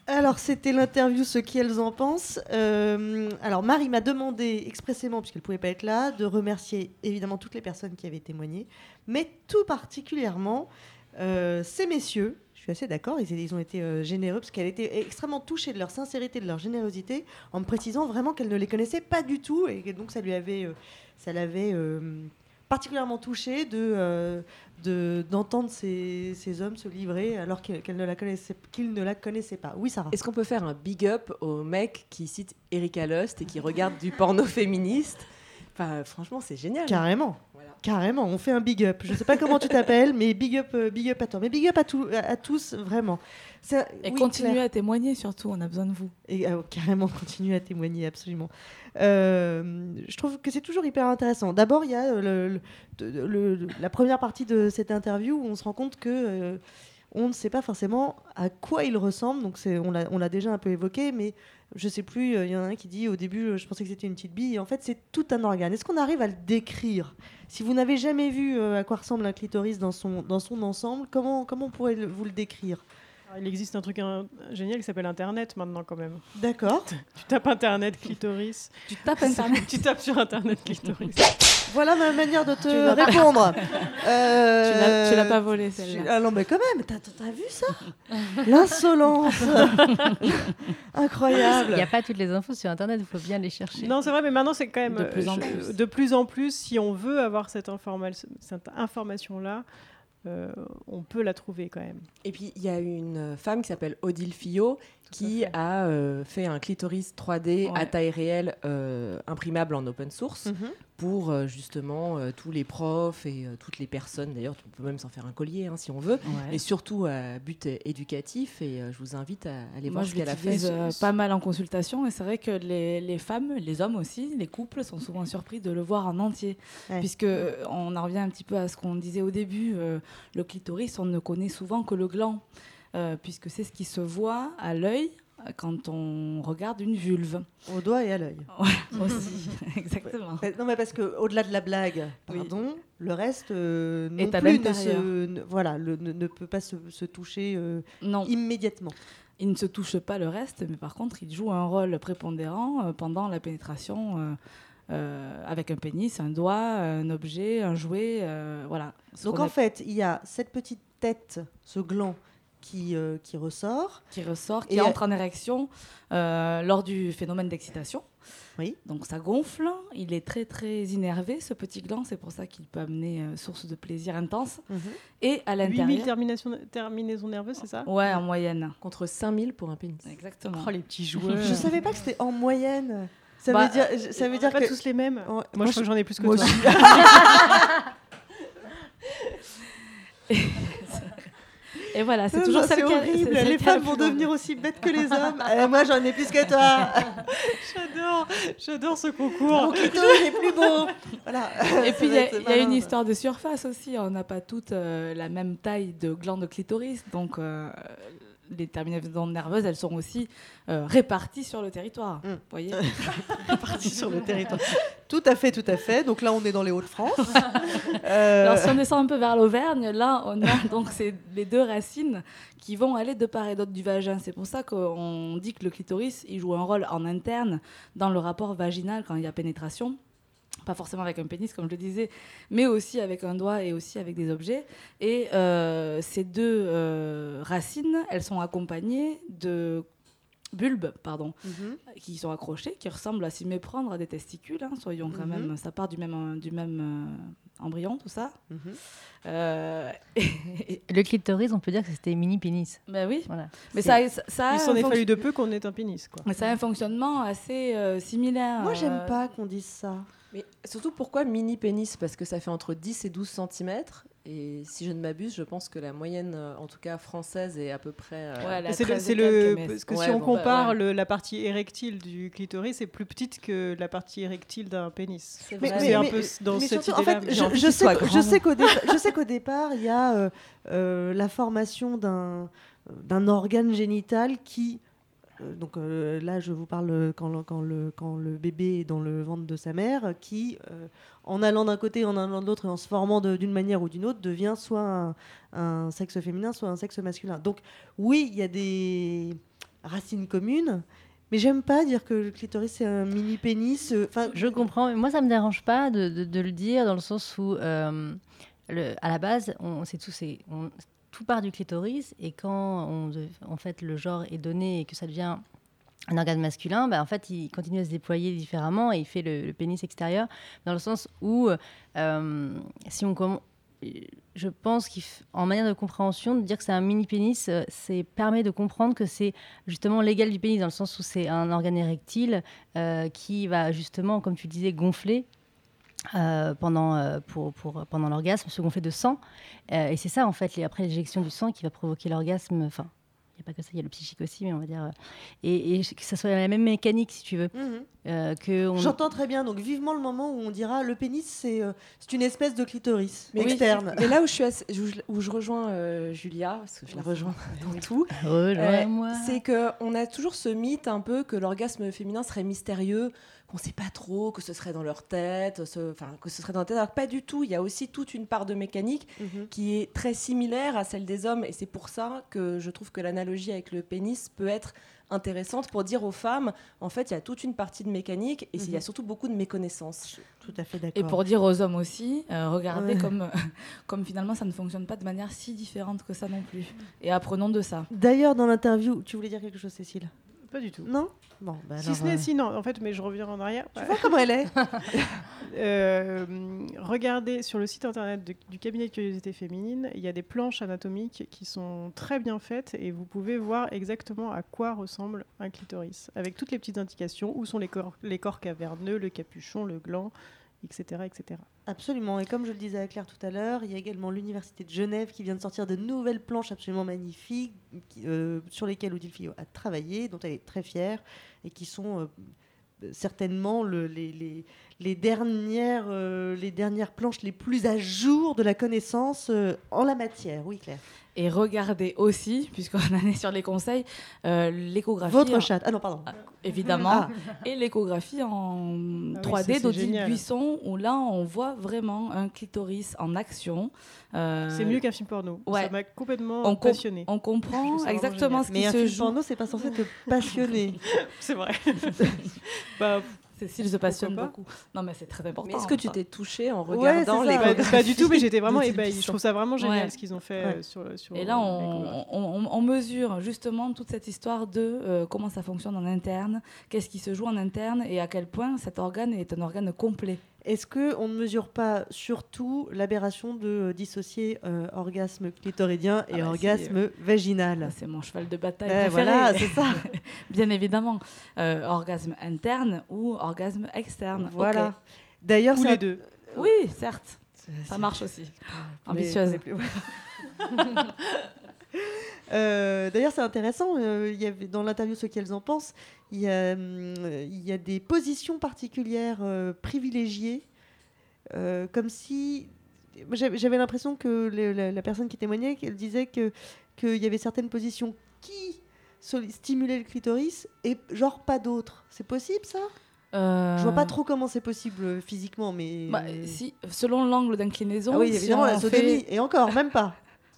Alors, c'était l'interview, ce qu'elles en pensent. Alors, Marie m'a demandé expressément, puisqu'elle ne pouvait pas être là, de remercier évidemment toutes les personnes qui avaient témoigné, mais tout particulièrement ces messieurs. Je suis assez d'accord, ils, ont été euh, généreux, parce qu'elle était extrêmement touchée de leur sincérité, de leur générosité, en me précisant vraiment qu'elle ne les connaissait pas du tout, et que donc ça lui avait, euh, ça l'avait euh, particulièrement touchée de, de- d'entendre ces, ces hommes se livrer alors qu'elle ne la connaissait, qu'ils ne la connaissaient pas. Oui, Sarah. Est-ce qu'on peut faire un big up aux mecs qui citent Erika Lust et qui regardent du porno féministe? Enfin, franchement, c'est génial. Carrément. Carrément, on fait un big up. Je sais pas comment tu t'appelles, mais big up, euh, big up à toi. Mais big up à, tout- à, à tous, vraiment. Ça- Et oui, continuez Claire. à témoigner surtout, on a besoin de vous. Et euh, carrément, continuer à témoigner, absolument. Euh, je trouve que c'est toujours hyper intéressant. D'abord, il y a euh, le- le- le- le- la première partie de cette interview où on se rend compte que euh, on ne sait pas forcément à quoi il ressemble. Donc, on, l'a, déjà un peu évoqué, mais je sais plus. euh, Il y en a un qui dit au début, euh, je pensais que c'était une petite bille. En fait, c'est tout un organe. Est-ce qu'on arrive à le décrire? Si vous n'avez jamais vu euh, à quoi ressemble un clitoris dans son, ensemble, comment, comment on pourrait le- vous le décrire? Il existe un truc génial qui s'appelle Internet maintenant quand même. D'accord. Tu tapes Internet clitoris. Tu tapes Internet. tu tapes sur Internet clitoris. Voilà ma manière de te Tu l'as pas- répondre. Euh, Tu l'as- pas volée, celle-là. je- Ah non, mais quand même, t'as vu ça? L'insolence Incroyable Il n'y a pas toutes les infos sur Internet, il faut bien les chercher. Non, c'est vrai, mais maintenant c'est quand même De plus en euh, plus. de plus en plus, si on veut avoir cette, informa- cette information-là, euh, on peut la trouver quand même. Et puis, il y a une femme qui s'appelle Odile Fillot qui a euh, fait un clitoris 3D à Ouais. taille réelle euh, imprimable en open source Mhm. pour euh, justement tous les profs et toutes les personnes. D'ailleurs, on peut même s'en faire un collier hein, si on veut, mais surtout à but éducatif. Et je vous invite à aller Moi, voir je ce qu'elle a fait. pas mal en consultation et c'est vrai que les, les femmes, les hommes aussi, les couples sont souvent surpris de le voir en entier. Ouais. Puisque on en revient un petit peu à ce qu'on disait au début, le clitoris, on ne connaît souvent que le gland, euh, puisque c'est ce qui se voit à l'œil quand on regarde une vulve. Au doigt et à l'œil. Ouais, aussi, exactement. Ouais, Non, mais parce que au-delà de la blague, pardon, le reste euh, non Est à plus ne, l'intérieur. se, ne- voilà, le- ne, ne peut pas se, se toucher euh, Non. immédiatement. Il ne se touche pas le reste, mais par contre, il joue un rôle prépondérant euh, pendant la pénétration avec un pénis, un doigt, un objet, un jouet. voilà. Donc en fait, il y a cette petite tête, ce gland qui, euh, qui ressort. qui ressort, qui Et- entre en érection euh, lors du phénomène d'excitation. Oui. Donc ça gonfle, il est très très innervé ce petit gland, c'est pour ça qu'il peut amener euh, source de plaisir intense. Mhm. Et à 8000 l'intérieur, terminations, terminaisons nerveuses, c'est ça? Ouais, en moyenne. Contre 5000 pour un pénis. Exactement. Oh, les petits joueurs. Je savais pas que c'était en moyenne. Ça Bah, veut dire, ça veut dire pas que tous les mêmes. Moi, je crois que j'en ai plus que moi toi. aussi. Et voilà, c'est toujours celle c'est horrible. Les femmes vont devenir aussi bêtes que les hommes. Moi, j'en ai plus que toi. J'adore, j'adore ce concours. Mon clitoris est plus beau. Voilà. Et Ça puis il y, a- y une histoire de surface aussi. On n'a pas toutes euh, la même taille de glande de clitoris, donc euh, les terminaisons nerveuses, elles sont aussi euh, réparties sur le territoire. Vous voyez Réparties sur le territoire. Tout à fait, tout à fait. Donc là, on est dans les Hauts-de-France. Euh, Alors si on descend un peu vers l'Auvergne, là on a donc ces, les deux racines qui vont aller de part et d'autre du vagin. C'est pour ça qu'on dit que le clitoris il joue un rôle en interne dans le rapport vaginal quand il y a pénétration. Pas forcément avec un pénis, comme je le disais, mais aussi avec un doigt et aussi avec des objets. Et euh, ces deux euh, racines, elles sont accompagnées de bulbes, pardon, Mhm. qui sont accrochés, qui ressemblent à s'y méprendre à des testicules. hein, soyons quand Mhm. même, ça part du même, du même euh, embryon, tout ça. Mhm. Euh, et- Le clitoris, on peut dire que c'était mini pénis. ben oui, Voilà. mais ça, ça, ça a Il s'en est fonction- fallu de peu qu'on ait un pénis, quoi. mais ça a un fonctionnement assez euh, similaire. Moi, j'aime euh, pas qu'on dise ça. Mais surtout, pourquoi mini pénis? Parce que ça fait entre 10 et 12 cm. Et si je ne m'abuse, je pense que la moyenne, euh, en tout cas française, est à peu près. euh, Ouais, la C'est le, 13 c'est et le- quelques, mais- parce que Ouais, si on bon, bah, compare ouais. le- la partie érectile du clitoris, c'est plus petite que la partie érectile d'un pénis. C'est Mais, mais- un mais- peu dans mais cette surtout, en fait, je, sais je sais qu'au dé- je sais qu'au départ, il y a euh, euh, la formation d'un d'un organe génital qui euh, donc euh, là, je vous parle quand le, bébé est dans le ventre de sa mère, qui, euh, en allant d'un côté, en allant de l'autre, et en se formant d'une manière ou d'une autre, devient soit un, sexe féminin, soit un sexe masculin. Donc oui, il y a des racines communes, mais j'aime pas dire que le clitoris c'est un mini pénis. euh, Enfin, Je comprends. mais Moi, ça me dérange pas de, le dire dans le sens où, euh, à la base, on, c'est on- tout part du clitoris et quand on, en fait, le genre est donné et que ça devient un organe masculin, bah, en fait, il continue à se déployer différemment et il fait le, pénis extérieur dans le sens où, euh, si on comm- je pense qu'en manière de compréhension, de dire que c'est un mini pénis, euh, c'est permet de comprendre que c'est justement l'égal du pénis dans le sens où c'est un organe érectile euh, qui va justement, comme tu disais, gonfler. Euh, pendant, euh, pour, pour- pendant l'orgasme, se gonfler de sang. Euh, et c'est ça, en fait, les, après l'éjection du sang qui va provoquer l'orgasme. Enfin, il n'y a pas que ça, il y a le psychique aussi, mais on va dire. euh, et, et que ça soit la même mécanique, si tu veux. Mhm. Euh, que on- J'entends très bien, donc vivement le moment où on dira le pénis c'est euh, c'est une espèce de clitoris Mais oui, externe. Mais là où je, suis assez- où je, où je rejoins euh, Julia, parce que je la rejoins dans tout, Rejoins-moi. euh, c'est qu'on a toujours ce mythe un peu que l'orgasme féminin serait mystérieux, qu'on ne sait pas trop, que ce serait dans leur tête, ce- enfin que ce serait dans la tête, alors pas du tout. Il y a aussi toute une part de mécanique Mhm. qui est très similaire à celle des hommes, et c'est pour ça que je trouve que l'analogie avec le pénis peut être intéressante pour dire aux femmes, en fait, il y a toute une partie de mécanique, et il y a Mhm. surtout beaucoup de méconnaissance. Tout à fait Et d'accord. pour dire aux hommes aussi, euh, regardez Ouais. comme, comme finalement ça ne fonctionne pas de manière si différente que ça non plus. Et apprenons de ça. D'ailleurs, dans l'interview, tu voulais dire quelque chose, Cécile? Pas du tout. Non Bon, bah si ce n'est, euh, si, non, en fait, mais je reviens en arrière. Tu vois comment elle est Euh, Regardez sur le site internet de- du cabinet de curiosité féminine, il y a des planches anatomiques qui sont très bien faites et vous pouvez voir exactement à quoi ressemble un clitoris, avec toutes les petites indications, où sont les corps, les corps caverneux, le capuchon, le gland, etc. Absolument. Et comme je le disais à Claire tout à l'heure, il y a également l'Université de Genève qui vient de sortir de nouvelles planches absolument magnifiques euh, sur lesquelles Odile Fillot a travaillé, dont elle est très fière et qui sont euh, certainement le- les, dernières, euh, les dernières planches les plus à jour de la connaissance en la matière. Oui, Claire. Et regardez aussi, puisqu'on en est sur les conseils, euh, l'échographie. Votre en- chatte. Ah non, pardon. Ah, Évidemment. Ah. Et l'échographie en oui, ça, 3D c'est d'Odile. Buisson, où là, on voit vraiment un clitoris en action. Euh, C'est mieux qu'un film porno. ouais. Ça m'a complètement on, com- passionné. on comprend trouve ça vraiment exactement génial. ce Mais qui un se film joue. porno, c'est pas censé te passionner. C'est vrai. bah, Cécile se passionne pas beaucoup. Non, mais c'est très important. Est-ce que tu t'es touchée en regardant les. Pas, pas du tout, mais j'étais vraiment ébahie. Je trouve ça vraiment génial Ouais. ce qu'ils ont fait Ouais. euh, sur, sur. Et là, on, l'échographie. on- on- on mesure justement toute cette histoire de euh, comment ça fonctionne en interne, qu'est-ce qui se joue en interne et à quel point cet organe est un organe complet. Est-ce que on ne mesure pas surtout l'aberration de euh, dissocier euh, orgasme clitoridien et Ah bah orgasme vaginal? Ça, C'est mon cheval de bataille. Eh, préféré. voilà, c'est ça. Bien évidemment. Euh, orgasme interne ou orgasme externe. Voilà. D'ailleurs, ça- les deux. Oui, certes. Ça marche aussi. Ambitieuse. Euh, D'ailleurs, c'est intéressant. euh, il y avait, dans l'interview ce qu'elles en pensent, il y a, y a des positions particulières euh, privilégiées, euh, comme si j'avais l'impression que le- la, la personne qui témoignait, qu'elle disait que qu'il y avait certaines positions qui stimulaient le clitoris et genre pas d'autres. C'est possible ça? Euh, Je vois pas trop comment c'est possible euh, physiquement, mais bah, si, selon l'angle d'inclinaison. Ah oui, évidemment, la sodomie. fait- Et encore, même pas.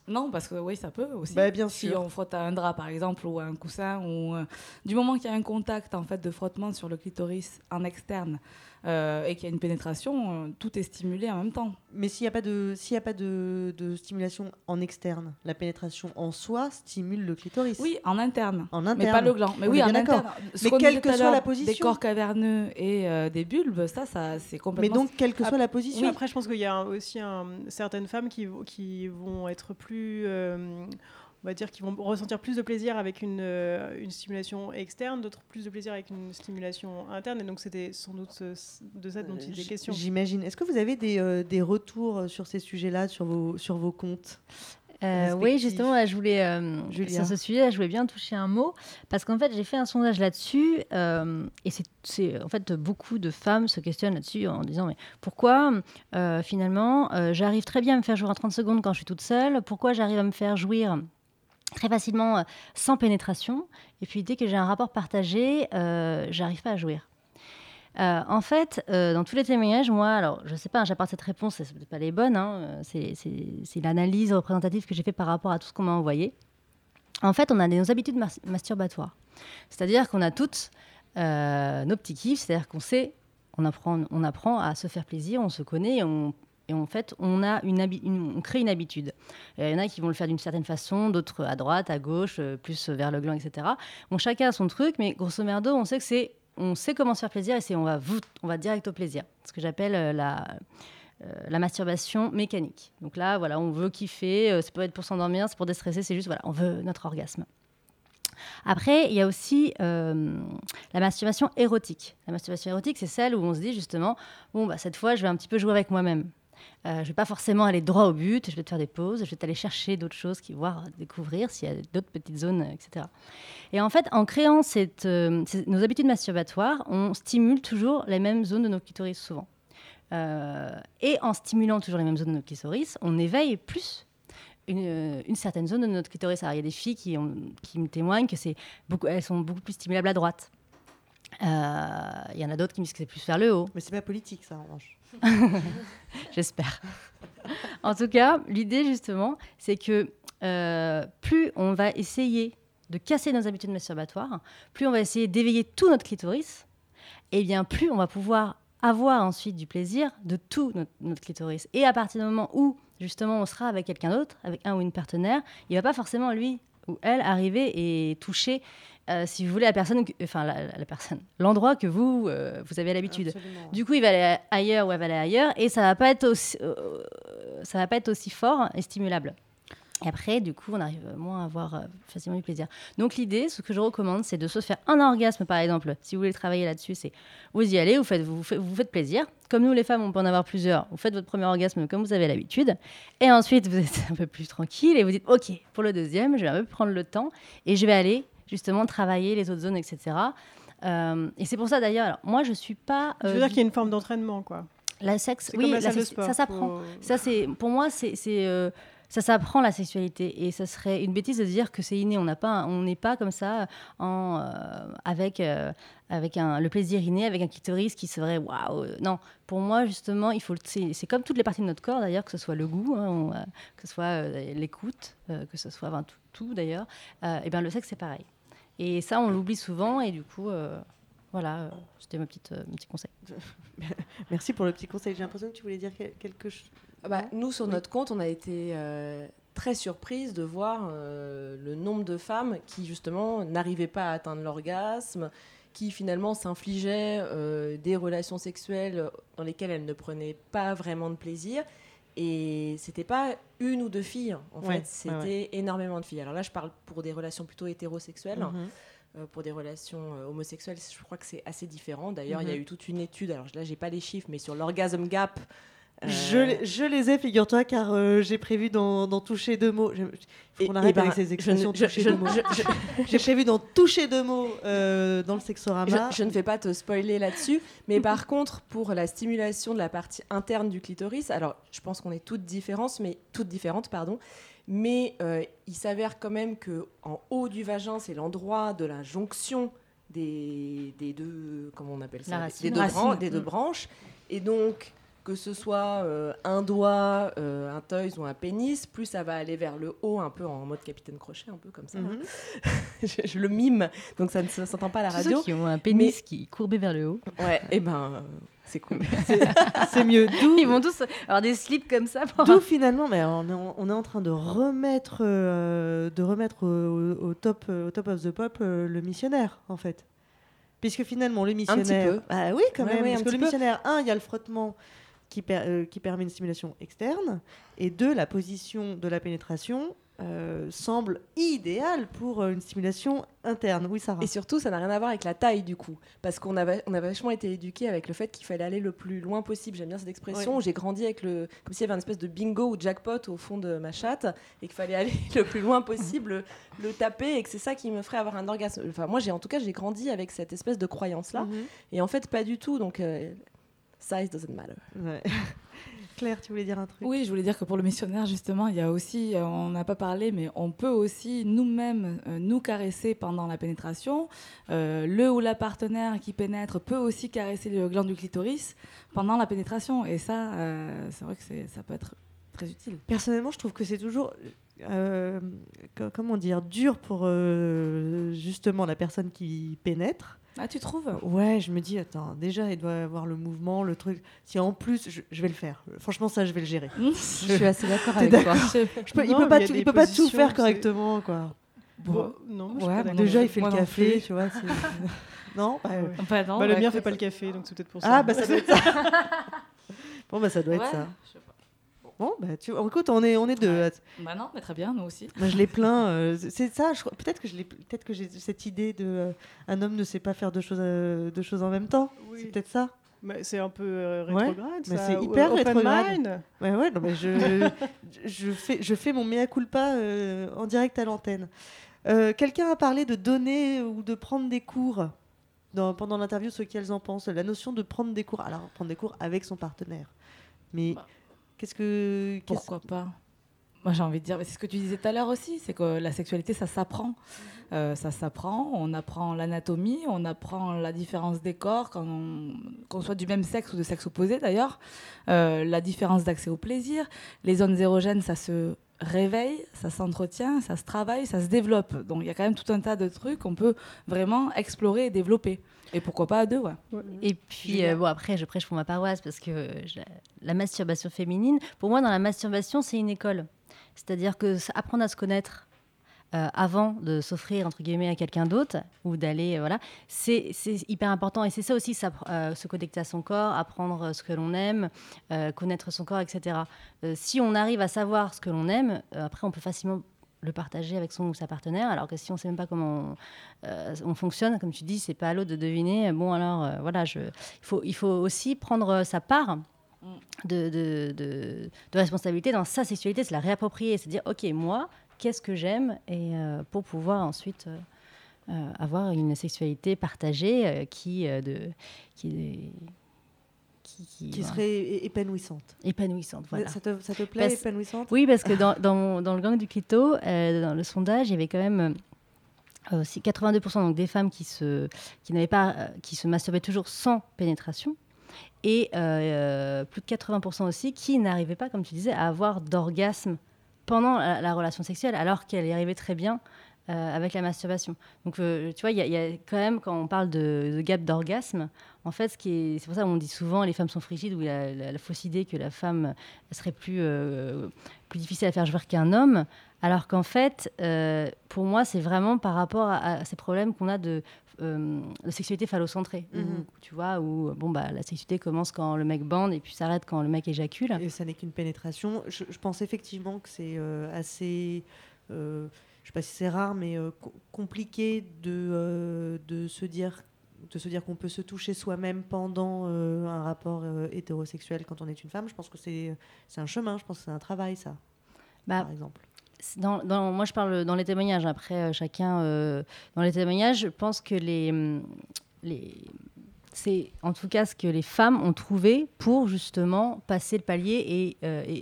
Non, parce que oui, ça peut aussi. Bah, bien si on frotte à un drap, par exemple, ou à un coussin, ou euh, du moment qu'il y a un contact en fait de frottement sur le clitoris en externe euh, et qu'il y a une pénétration, euh, tout est stimulé en même temps. Mais s'il n'y a pas, de, s'il y a pas de, de stimulation en externe, la pénétration en soi stimule le clitoris. Oui, en interne. En Mais interne. pas le gland. Mais On oui, en interne. Ce Mais quelle que soit la position. Des corps caverneux et euh, des bulbes, ça, ça c'est Mais complètement. donc, quelle que soit la position. Oui, après, je pense qu'il y a aussi un- certaines femmes qui, qui vont être plus. Euh, on va dire qui vont ressentir plus de plaisir avec une, euh, une stimulation externe, d'autres plus de plaisir avec une stimulation interne. Et donc, c'était sans doute ce- de ça dont il était question. J'imagine. Est-ce que vous avez des, euh, des retours sur ces sujets-là, sur vos, sur vos comptes Euh, oui, justement, là, je voulais, euh, sur ce sujet, je voulais bien toucher un mot, parce qu'en fait, j'ai fait un sondage là-dessus, euh, et c'est- en fait beaucoup de femmes se questionnent là-dessus en disant mais pourquoi euh, finalement euh, j'arrive très bien à me faire jouir en 30 secondes quand je suis toute seule, pourquoi j'arrive à me faire jouir très facilement euh, sans pénétration. Et puis dès que j'ai un rapport partagé, euh, j'arrive pas à jouir. Euh, en fait, euh, dans tous les témoignages, moi, alors je sais pas, hein, j'apporte cette réponse, c'est peut-être pas les bonnes, hein, c'est- l'analyse représentative que j'ai fait par rapport à tout ce qu'on m'a envoyé. En fait, on a nos habitudes mas- masturbatoires. C'est-à-dire qu'on a toutes nos petits kiffs, c'est-à-dire qu'on sait, on apprend, on apprend à se faire plaisir, on se connaît on, et en fait, on, crée une habitude. Euh, Il y en a qui vont le faire d'une certaine façon, d'autres à droite, à gauche, euh, plus vers le gland, etc. Bon, chacun a son truc, mais grosso merdo, on sait que c'est, on sait comment se faire plaisir et c'est on va, direct au plaisir. Ce que j'appelle euh, la masturbation mécanique. Donc là, voilà, on veut kiffer, ça peut être pour s'endormir, c'est pour déstresser, c'est juste, voilà, on veut notre orgasme. Après, il y a aussi la masturbation érotique. La masturbation érotique, c'est celle où on se dit justement, bon, bah, cette fois, je vais un petit peu jouer avec moi-même. Euh, je ne vais pas forcément aller droit au but, je vais te faire des pauses, je vais aller chercher d'autres choses, qui, voir, découvrir s'il y a d'autres petites zones, euh, etc. Et en fait, en créant euh, nos habitudes masturbatoires, on stimule toujours les mêmes zones de nos clitoris souvent. Et en stimulant toujours les mêmes zones de notre clitoris, on éveille plus une, certaine zone de notre clitoris. Alors, il y a des filles qui, me témoignent que c'est beaucoup, elles sont beaucoup plus stimulables à droite. Il y en a d'autres qui me disent que c'est plus vers le haut. Mais c'est pas politique, ça, en. J'espère. en tout cas, l'idée, justement, c'est que euh, plus on va essayer de casser nos habitudes masturbatoires, plus on va essayer d'éveiller tout notre clitoris, et bien plus on va pouvoir avoir ensuite du plaisir de tout notre, notre clitoris. Et à partir du moment où, justement, on sera avec quelqu'un d'autre, avec un ou une partenaire, il va pas forcément, lui ou elle, arriver et toucher, euh, si vous voulez, la personne, que- enfin, la, personne, l'endroit que vous, euh, vous avez l'habitude. Du coup, il va aller ailleurs ou elle va aller ailleurs, et ça va pas être aussi, euh, ça va pas être aussi fort et stimulable. Et après, du coup, on arrive moins à avoir facilement du plaisir. Donc l'idée, ce que je recommande, c'est de se faire un orgasme, par exemple. Si vous voulez travailler là-dessus, c'est vous y allez, vous faites, vous, faites, vous faites plaisir. Comme nous, les femmes, on peut en avoir plusieurs. Vous faites votre premier orgasme comme vous avez l'habitude. Et ensuite, vous êtes un peu plus tranquille et vous dites, OK, pour le deuxième, je vais un peu prendre le temps et je vais aller justement travailler les autres zones, etc. Euh, et c'est pour ça d'ailleurs, moi je suis pas. Je veux euh, dire qu'il y a une forme d'entraînement, quoi. la sexe, oui, la la sport, ça s'apprend. faut- Ça c'est, pour moi, c'est, c'est, euh, ça s'apprend la sexualité et ça serait une bêtise de dire que c'est inné. On n'a pas, on n'est pas comme ça en, euh, avec avec un, le plaisir inné, avec un clitoris qui serait waouh. euh, Non, pour moi justement, il faut. C'est, comme toutes les parties de notre corps d'ailleurs, que ce soit le goût, hein, on, euh, que ce soit euh, l'écoute, euh, que ce soit tout, tout, d'ailleurs. euh, et bien le sexe c'est pareil. Et ça, on l'oublie souvent et du coup. euh, voilà, euh, c'était ma petite, euh, mon petit conseil. Merci pour le petit conseil. J'ai l'impression que tu voulais dire quel- quelque chose. Ah bah, nous, sur Oui. notre compte, on a été euh, très surprise de voir euh, le nombre de femmes qui, justement, n'arrivaient pas à atteindre l'orgasme, qui finalement s'infligeaient euh, des relations sexuelles dans lesquelles elles ne prenaient pas vraiment de plaisir. Et c'était pas une ou deux filles, en Ouais, fait, c'était ouais, énormément de filles. Alors là, je parle pour des relations plutôt hétérosexuelles. Mhm. Euh, pour des relations euh, homosexuelles, je crois que c'est assez différent. D'ailleurs, il y a Mhm. eu toute une étude, alors là, j'ai pas les chiffres, mais sur l'orgasme gap. Euh, Je, les- je les ai, figure-toi, car euh, j'ai prévu d'en toucher deux mots. Je- faut qu'on arrête ben, avec ces expressions je- toucher deux mots. J'ai prévu d'en toucher deux mots euh, dans le sexorama. Je, je ne vais pas te spoiler là-dessus, mais par contre, pour la stimulation de la partie interne du clitoris, alors je pense qu'on est toutes différentes, mais toutes différentes, pardon, mais euh, il s'avère quand même que en haut du vagin, c'est l'endroit de la jonction des, des deux, comment on appelle ça, des deux, bran- des deux Mm. branches, et donc que ce soit euh, un doigt, euh, un toys ou un pénis, plus ça va aller vers le haut, un peu en mode capitaine crochet, un peu comme ça. Mhm. hein. je, je le mime, donc ça ne se- s'entend pas à la Tous radio. ceux qui ont un pénis mais- qui est courbé vers le haut. Ouais, et ben, euh, c'est cool. C'est mieux. Ils vont tous avoir des slips comme ça. pour- D'où finalement, mais on est, en, on est en train de remettre, de remettre au, au top, au top of the pop le missionnaire, en fait. Puisque finalement, le petit missionnaire. peu. Ah oui, quand Ouais, même. ouais, parce un que le petit peu. missionnaire, un, il y a le frottement qui, per- euh, qui permet une stimulation externe. Et deux, la position de la pénétration euh, semble idéale pour euh, une stimulation interne. Oui, Sarah. Et surtout, ça n'a rien à voir avec la taille du coup, parce qu'on avait, on a vachement été éduqués avec le fait qu'il fallait aller le plus loin possible. J'aime bien cette expression. J'ai grandi avec le, comme s'il y avait une espèce de bingo ou jackpot au fond de ma chatte, et qu'il fallait aller le plus loin possible, le, le taper, et que c'est ça qui me ferait avoir un orgasme. Enfin, moi, j'ai en tout cas, j'ai grandi avec cette espèce de croyance là, Mhm. et en fait, pas du tout. Donc, euh, size doesn't matter. Ouais. Claire, tu voulais dire un truc? Oui, je voulais dire que pour le missionnaire, justement, il y a aussi, euh, on n'a pas parlé, mais on peut aussi nous-mêmes euh, nous caresser pendant la pénétration. Euh, le ou la partenaire qui pénètre peut aussi caresser le gland du clitoris pendant la pénétration. Et ça, euh, c'est vrai que ça peut être très utile. Personnellement, je trouve que c'est toujours, euh, co- comment dire, dur pour euh, justement la personne qui pénètre. Ah, tu trouves? Ouais, je me dis, attends, déjà, il doit avoir le mouvement, le truc. Si en plus, je, je vais le faire. Franchement, ça, je vais le gérer. Je suis assez d'accord avec toi. d'accord? Je peux- il Non, peut pas, il y tout, peut pas tout faire correctement, quoi. Bon, non, moi, Ouais, pas bah d'accord. déjà, il fait Moi le café, tu vois. c'est- non, bah, Ouais. Enfin, non, Bah, le ouais, mien fait pas ça- le café, donc c'est peut-être pour ça. Ah, bah ça doit être ça. bon, bah ça doit être ça. Bon, bah tu écoute, on est, on est deux. Bah non, mais très bien, nous aussi. Je les plains. euh, c'est ça. je Peut-être que je l'ai- peut-être que j'ai cette idée de euh, un homme ne sait pas faire deux choses, euh, deux choses en même temps. C'est peut-être ça. Mais c'est un peu euh, Ouais, rétrograde, mais ça. c'est ou- hyper open rétrograde. mind. Ouais, ouais, non, mais je, je, fais, je fais mon mea culpa euh, en direct à l'antenne. Euh, Quelqu'un a parlé de donner ou de prendre des cours dans, pendant l'interview, ce qu'elles en pensent. La notion de prendre des cours. Alors, prendre des cours avec son partenaire. Mais qu'est-ce que. qu'est-ce- Pourquoi pas? Moi, j'ai envie de dire, mais c'est ce que tu disais tout à l'heure aussi, c'est que la sexualité, ça s'apprend. Euh, ça s'apprend, on apprend l'anatomie, on apprend la différence des corps, qu'on soit du même sexe ou de sexe opposé d'ailleurs, Euh, la différence d'accès au plaisir. Les zones érogènes, ça se réveille, ça s'entretient, ça se travaille, ça se développe. Donc il y a quand même tout un tas de trucs qu'on peut vraiment explorer et développer. Et pourquoi pas à deux, ouais. Et puis, euh, bon, après, je prêche pour ma paroisse parce que la masturbation féminine, pour moi, dans la masturbation, c'est une école. C'est-à-dire que apprendre à se connaître euh, avant de s'offrir, entre guillemets, à quelqu'un d'autre ou d'aller, euh, voilà, c'est hyper important. Et c'est ça aussi, ça, euh, se connecter à son corps, apprendre ce que l'on aime, connaître son corps, etc. Si on arrive à savoir ce que l'on aime, après, on peut facilement le partager avec son ou sa partenaire, alors que si on ne sait même pas comment on, on fonctionne, comme tu dis, c'est pas à l'autre de deviner. Bon, alors, voilà, je, il, faut, il faut aussi prendre sa part de, de, de- de responsabilité dans sa sexualité, c'est la réapproprier, c'est dire, ok, moi, qu'est-ce que j'aime, et euh, pour pouvoir ensuite euh, euh, avoir une sexualité partagée qui, de, qui, qui, qui- Qui voilà. serait épanouissante. Épanouissante, voilà. Ça te, ça te plaît, Parce- épanouissante? Oui, parce que dans, dans, dans le gang du clito, euh, dans le sondage, il y avait quand même euh, aussi 82% donc des femmes qui se, qui n'avaient pas, euh, qui se masturbaient toujours sans pénétration. Et plus de 80% aussi qui n'arrivaient pas, comme tu disais, à avoir d'orgasme pendant la, la relation sexuelle, alors qu'elle y arrivait très bien euh, avec la masturbation. Donc, euh, tu vois, il y, a- quand même, quand on parle de, gap d'orgasme, en fait, c'est pour ça qu'on dit souvent les femmes sont frigides, ou la, fausse idée que la femme serait plus, euh, plus difficile à faire jouer qu'un homme, alors qu'en fait, pour moi, c'est vraiment par rapport à ces problèmes qu'on a de, euh, de sexualité phallocentrée. où, Mhm. tu vois, où bon, bah, la sexualité commence quand le mec bande et puis s'arrête quand le mec éjacule. Et ça n'est qu'une pénétration. Je, je pense effectivement que c'est euh, assez. euh, je sais pas si c'est rare, mais euh, co- compliqué de, de se dire de se dire qu'on peut se toucher soi-même pendant un rapport hétérosexuel quand on est une femme. Je pense que c'est c'est un chemin, je pense que c'est un travail, ça, Bah, par exemple. Moi, je parle dans les témoignages. Après, euh, chacun, euh, dans les témoignages, je pense que les, hum, les, c'est en tout cas ce que les femmes ont trouvé pour justement passer le palier et, euh,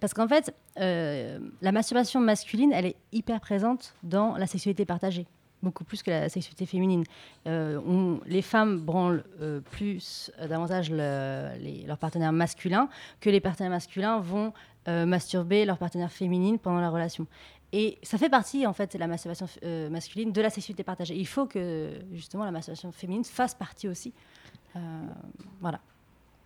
parce qu'en fait, la masturbation masculine, elle est hyper présente dans la sexualité partagée, beaucoup plus que la sexualité féminine. Les femmes branlent plus, davantage le- les- leurs partenaires masculins que les partenaires masculins vont euh, masturber leur partenaire féminine pendant la relation. Et ça fait partie, en fait, la masturbation euh, masculine de la sexualité partagée. Il faut que, justement, la masturbation féminine fasse partie aussi. Euh, voilà.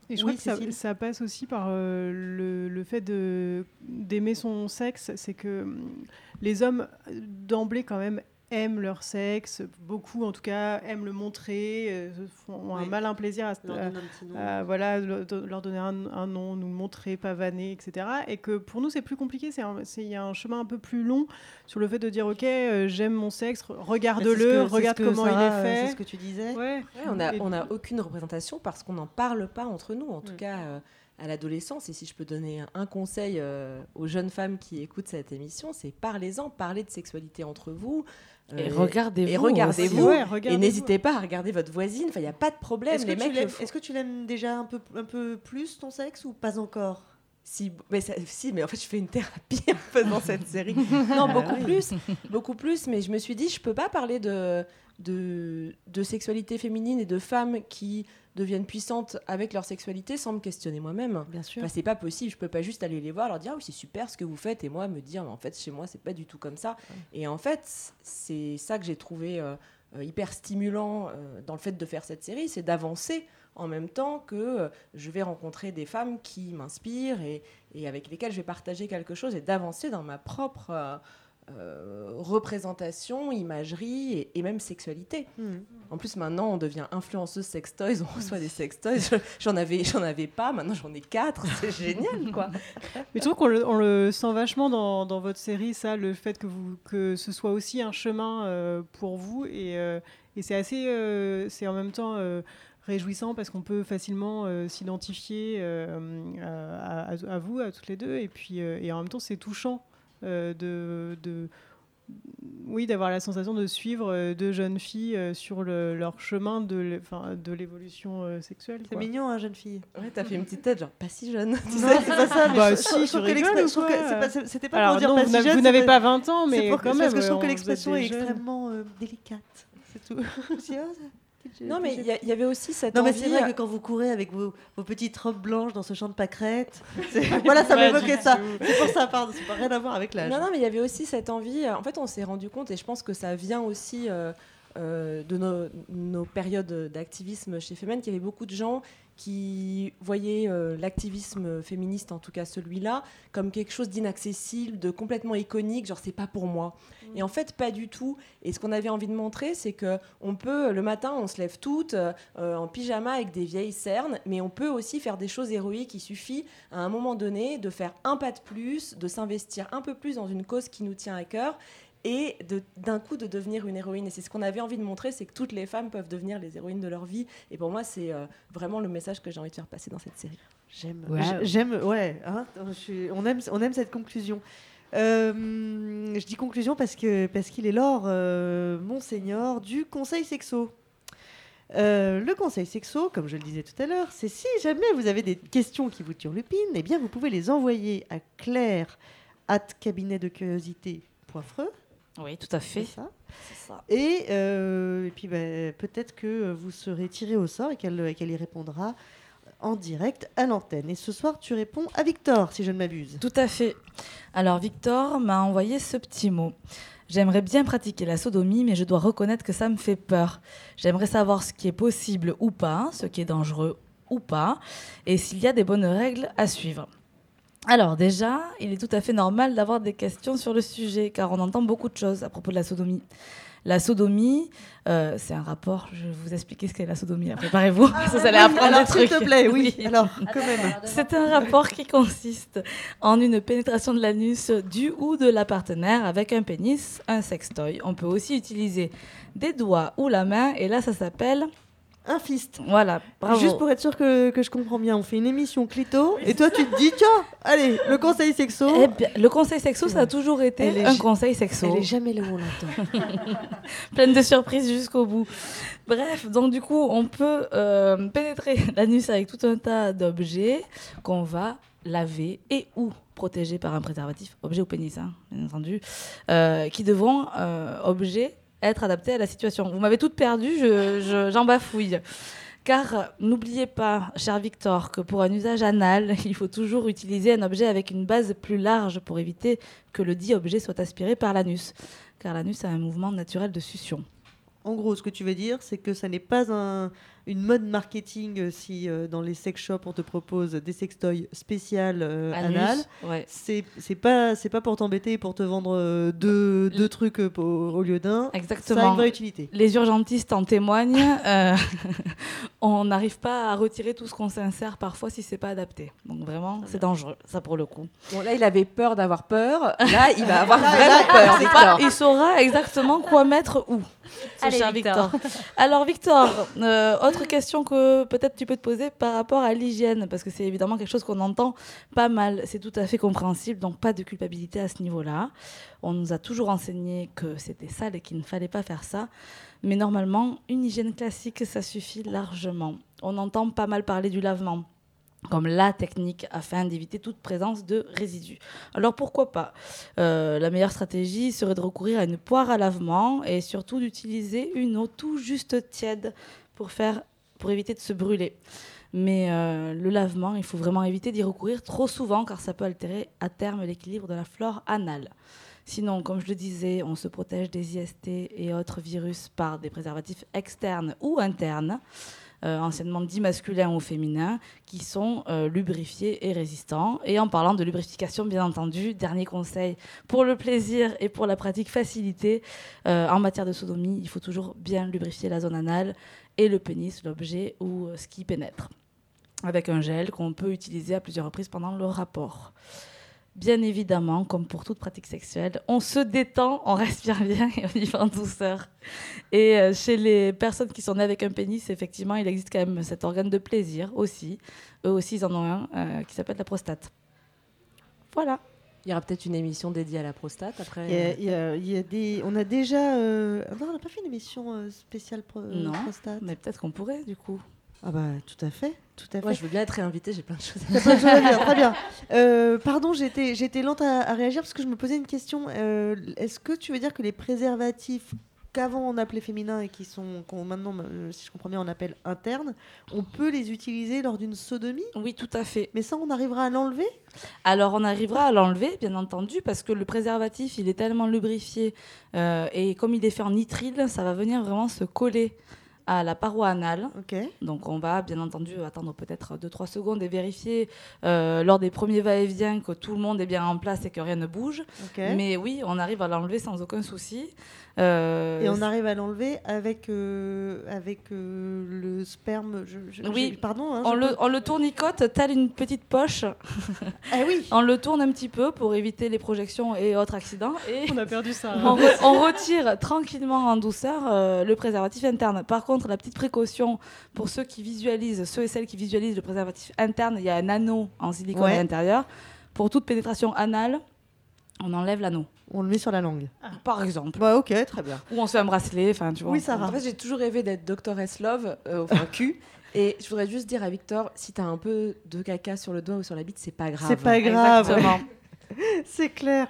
Et je crois que ça, ça passe aussi par euh, le, le fait d'aimer son sexe. C'est que hum, les hommes, d'emblée, quand même, aiment leur sexe. Beaucoup, en tout cas, aiment le montrer, euh, font- ont un malin plaisir à, Leur à- à, voilà, le- de- leur donner un, un nom, nous le montrer, pavaner, etc. Et que pour nous, c'est plus compliqué. C'est un- c'est- Il y a un chemin un peu plus long sur le fait de dire, OK, euh, j'aime mon sexe, regarde-le, regarde comment Sarah, il euh, est fait. C'est ce que tu disais. Ouais. Ouais, on n'a on a aucune représentation parce qu'on n'en parle pas entre nous. En tout cas, euh, à l'adolescence. Et si je peux donner un, un conseil euh, aux jeunes femmes qui écoutent cette émission, c'est parlez-en, parlez de sexualité entre vous. Et regardez-vous Et regardez-vous. et n'hésitez pas à regarder votre voisine. Enfin, il n'y a pas de problème. Est-ce que, tu l'aimes- font. est-ce que tu l'aimes déjà un peu, un peu plus ton sexe ou pas encore? Si, mais ça- si, mais en fait, je fais une thérapie en faisant cette série. Non, beaucoup oui. plus, beaucoup plus. Mais je me suis dit, je peux pas parler de, de, de sexualité féminine et de femmes qui deviennent puissantes avec leur sexualité sans me questionner moi-même. Bien sûr. Enfin, c'est pas possible. Je peux pas juste aller les voir, leur dire ah oui c'est super ce que vous faites et moi me dire mais en fait chez moi c'est pas du tout comme ça. Et en fait c'est ça que j'ai trouvé euh, euh, hyper stimulant euh, dans le fait de faire cette série, c'est d'avancer en même temps que euh, je vais rencontrer des femmes qui m'inspirent et, et avec lesquelles je vais partager quelque chose et d'avancer dans ma propre euh, représentation, imagerie et, et même sexualité. Mhm. En plus, maintenant, on devient influenceuse sextoys, on reçoit des sextoys. Je- J'en avais, j'en avais pas, maintenant j'en ai quatre. C'est génial, quoi. Mais je trouve qu'on le, on le sent vachement dans, dans votre série, ça, le fait que, vous, que ce soit aussi un chemin euh, pour vous. Et, euh, et c'est assez. c'est en même temps. réjouissant parce qu'on peut facilement euh, s'identifier euh, à, à- à vous, à toutes les deux, et puis euh, et en même temps c'est touchant de, de oui d'avoir la sensation de suivre euh, deux jeunes filles euh, sur le- leur chemin de l'é- enfin, de l'évolution euh, sexuelle. C'est mignon, hein, jeune fille. Ouais, t'as fait une petite tête, genre pas si jeune. tu Non, sais. c'est pas ça. Mais Bah je- si, je je pas- C'était pas Alors pour dire non, pas vous si n'avez- jeune, vous n'avez pas- pas 20 ans, mais pour- quand parce même, que je trouve on- que l'expression est extrêmement euh, délicate. C'est tout. Non, mais il y, avait aussi cette Non, mais envie. c'est vrai que quand vous courez avec vos, vos petites robes blanches dans ce champ de pâquerettes, voilà, ça m'évoquait ça. C'est pour ça, pardon, ça n'a rien à voir avec l'âge. Non, non, mais il y avait aussi cette envie. euh, En fait, on s'est rendu compte, et je pense que ça vient aussi euh, euh, de nos, nos périodes d'activisme chez Femen, qu'il y avait beaucoup de gens qui voyaient euh, l'activisme féministe, en tout cas celui-là, comme quelque chose d'inaccessible, de complètement iconique, genre c'est pas pour moi. Et en fait, pas du tout. Et ce qu'on avait envie de montrer, c'est que on peut, le matin, on se lève toutes euh, en pyjama avec des vieilles cernes, mais on peut aussi faire des choses héroïques. Il suffit, à un moment donné, de faire un pas de plus, de s'investir un peu plus dans une cause qui nous tient à cœur et de- d'un coup de devenir une héroïne. Et c'est ce qu'on avait envie de montrer, c'est que toutes les femmes peuvent devenir les héroïnes de leur vie. Et pour moi, c'est euh, vraiment le message que j'ai envie de faire passer dans cette série. J'aime. Wow. J'aime, ouais. hein, je suis- on, aime, on aime cette conclusion. Euh, je dis conclusion parce que parce qu'il est l'or, euh, monseigneur, du conseil sexo. Euh, le conseil sexo, comme je le disais tout à l'heure, c'est si jamais vous avez des questions qui vous turlupinent, eh bien vous pouvez les envoyer à claire at cabinetdecuriosité.freux. Oui, tout à fait. C'est ça. Et, euh, et puis ben, peut-être que vous serez tiré au sort et qu'elle qu'elle y répondra en direct à l'antenne. Et ce soir, tu réponds à Victor, si je ne m'abuse. Tout à fait. Alors Victor m'a envoyé ce petit mot. J'aimerais bien pratiquer la sodomie, mais je dois reconnaître que ça me fait peur. J'aimerais savoir ce qui est possible ou pas, ce qui est dangereux ou pas, et s'il y a des bonnes règles à suivre. Alors déjà, il est tout à fait normal d'avoir des questions sur le sujet, car on entend beaucoup de choses à propos de la sodomie. La sodomie, euh, c'est un rapport, je vais vous expliquer ce qu'est la sodomie, préparez-vous, vous allez oui, apprendre alors, des s'il trucs. te plaît, oui, alors, quand même. C'est un rapport qui consiste en une pénétration de l'anus du ou de la partenaire avec un pénis, un sextoy. On peut aussi utiliser des doigts ou la main, et là ça s'appelle... Un fist. Voilà, bravo. Juste pour être sûr que, que je comprends bien, on fait une émission clito et toi tu te dis tiens, allez, le conseil sexo. Eh bien, le conseil sexo, ça a toujours été un conseil sexo. Elle est jamais là où on l'entend. Pleine de surprises jusqu'au bout. Bref, donc du coup, on peut euh, pénétrer l'anus avec tout un tas d'objets qu'on va laver et ou protéger par un préservatif, objet ou pénis, hein, bien entendu, euh, qui devront, euh, objets, être adaptés à la situation. Vous m'avez toutes perdu, je, je- j'en bafouille. Car n'oubliez pas, cher Victor, que pour un usage anal, il faut toujours utiliser un objet avec une base plus large pour éviter que le dit objet soit aspiré par l'anus. Car l'anus a un mouvement naturel de succion. En gros, ce que tu veux dire, c'est que ça n'est pas un- une mode marketing euh, si euh, dans les sex shops on te propose des sextoys spéciales euh, Anus, anal. ouais. C'est pas c'est pas pour t'embêter et pour te vendre euh, deux, deux trucs pour- au lieu d'un. Exactement. Ça a une vraie utilité. Les urgentistes en témoignent. euh, on n'arrive pas à retirer tout ce qu'on s'insère parfois si c'est pas adapté. Donc vraiment, c'est dangereux, ça pour le coup. Bon, là, il avait peur d'avoir peur. Là, il va avoir Là, vraiment là, peur. Il saura exactement quoi mettre où. Allez, cher Victor. Victor. Alors Victor, euh, autre question que peut-être tu peux te poser par rapport à l'hygiène, parce que c'est évidemment quelque chose qu'on entend pas mal. C'est tout à fait compréhensible, donc pas de culpabilité à ce niveau-là. On nous a toujours enseigné que c'était sale et qu'il ne fallait pas faire ça. Mais normalement, une hygiène classique, ça suffit largement. On entend pas mal parler du lavement comme la technique afin d'éviter toute présence de résidus. Alors pourquoi pas? Euh, La meilleure stratégie serait de recourir à une poire à lavement et surtout d'utiliser une eau tout juste tiède pour, faire, pour éviter de se brûler. Mais euh, le lavement, il faut vraiment éviter d'y recourir trop souvent car ça peut altérer à terme l'équilibre de la flore anale. Sinon, comme je le disais, on se protège des IST et autres virus par des préservatifs externes ou internes anciennement dits masculins ou féminins, qui sont euh, lubrifiés et résistants. Et en parlant de lubrification, bien entendu, dernier conseil pour le plaisir et pour la pratique facilitée, euh, en matière de sodomie, il faut toujours bien lubrifier la zone anale et le pénis, l'objet ou euh, ce qui pénètre, avec un gel qu'on peut utiliser à plusieurs reprises pendant le rapport. Bien évidemment, comme pour toute pratique sexuelle, on se détend, on respire bien et on y va en douceur. Et euh, chez les personnes qui sont nées avec un pénis, effectivement, il existe quand même cet organe de plaisir aussi. Eux aussi, ils en ont un euh, qui s'appelle la prostate. Voilà. Il y aura peut-être une émission dédiée à la prostate après. Il y a- il y a- il y a des... On a déjà. euh, Non, on n'a pas fait une émission euh, spéciale pro- Non, prostate. mais peut-être qu'on pourrait du coup. Ah bah tout à fait, tout à fait. Moi, je veux bien être réinvitée, j'ai plein de choses à dire, très bien. Euh, pardon, j'étais j'étais lente à, à réagir parce que je me posais une question. Euh, Est-ce que tu veux dire que les préservatifs qu'avant on appelait féminins et qui sont qu'on maintenant, euh, si je comprends bien, on appelle internes, on peut les utiliser lors d'une sodomie? Oui, tout à fait. Mais ça, on arrivera à l'enlever? Alors on arrivera à l'enlever, bien entendu, parce que le préservatif, il est tellement lubrifié euh, et comme il est fait en nitrile, ça va venir vraiment se coller à la paroi anale. Donc on va bien entendu attendre peut-être 2-3 secondes et vérifier euh, lors des premiers va-et-vient que tout le monde est bien en place et que rien ne bouge. Mais oui, on arrive à l'enlever sans aucun souci. Euh, Et on arrive à l'enlever avec, euh, avec euh, le sperme. je- je- Oui, pardon. hein, on, je le, peux- on le tournicote tel une petite poche. Ah oui. On le tourne un petit peu pour éviter les projections et autres accidents. Et On a perdu ça. on, re- on retire tranquillement en douceur euh, le préservatif interne. Par contre, la petite précaution pour ceux qui visualisent, ceux et celles qui visualisent le préservatif interne, il y a un anneau en silicone Ouais. à l'intérieur. Pour toute pénétration anale, on enlève l'anneau. On le met sur la langue. Par exemple. Bah ok, très bien. Ou on se fait un bracelet, enfin tu vois. Oui, Sarah. En fait, j'ai toujours rêvé d'être Dr. S. Love, euh, enfin cul. Et je voudrais juste dire à Victor, si t'as un peu de caca sur le doigt ou sur la bite, c'est pas grave. C'est pas grave. Exactement. C'est clair.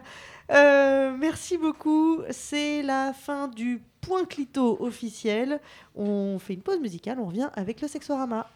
Euh, merci beaucoup. C'est la fin du point clito officiel. On fait une pause musicale. On revient avec le sexorama.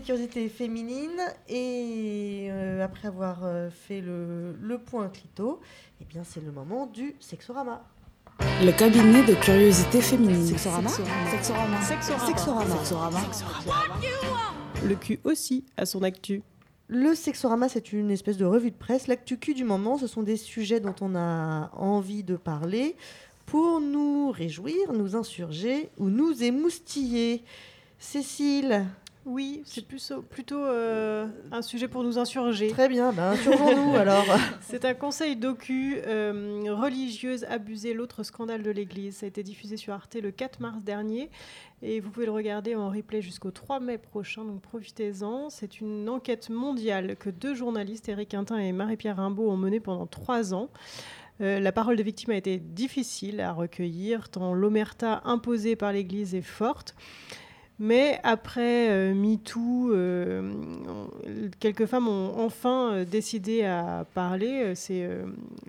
Dans le cabinet de curiosité féminine, et euh, après avoir euh, fait le, le point clito, eh bien c'est le moment du sexorama. Le cabinet de curiosité féminine. Sexorama Sexorama. Sexorama. Sexorama. Le cul aussi a son actu. Le Sexorama, c'est une espèce de revue de presse. L'actu cul du moment, ce sont des sujets dont on a envie de parler pour nous réjouir, nous insurger ou nous émoustiller. Cécile Oui, c'est plus, plutôt euh, un sujet pour nous insurger. Très bien, ben, insurgeons-nous alors. C'est un conseil docu euh, religieuse abusée, l'autre scandale de l'Église. Ça a été diffusé sur Arte le 4 mars dernier et vous pouvez le regarder en replay jusqu'au 3 mai prochain, donc profitez-en. C'est une enquête mondiale que deux journalistes, Eric Quintin et Marie-Pierre Rimbaud, ont menée pendant trois ans. Euh, la parole des victimes a été difficile à recueillir, tant l'omerta imposée par l'Église est forte. Mais après euh, MeToo, euh, quelques femmes ont enfin euh, décidé à parler. C'est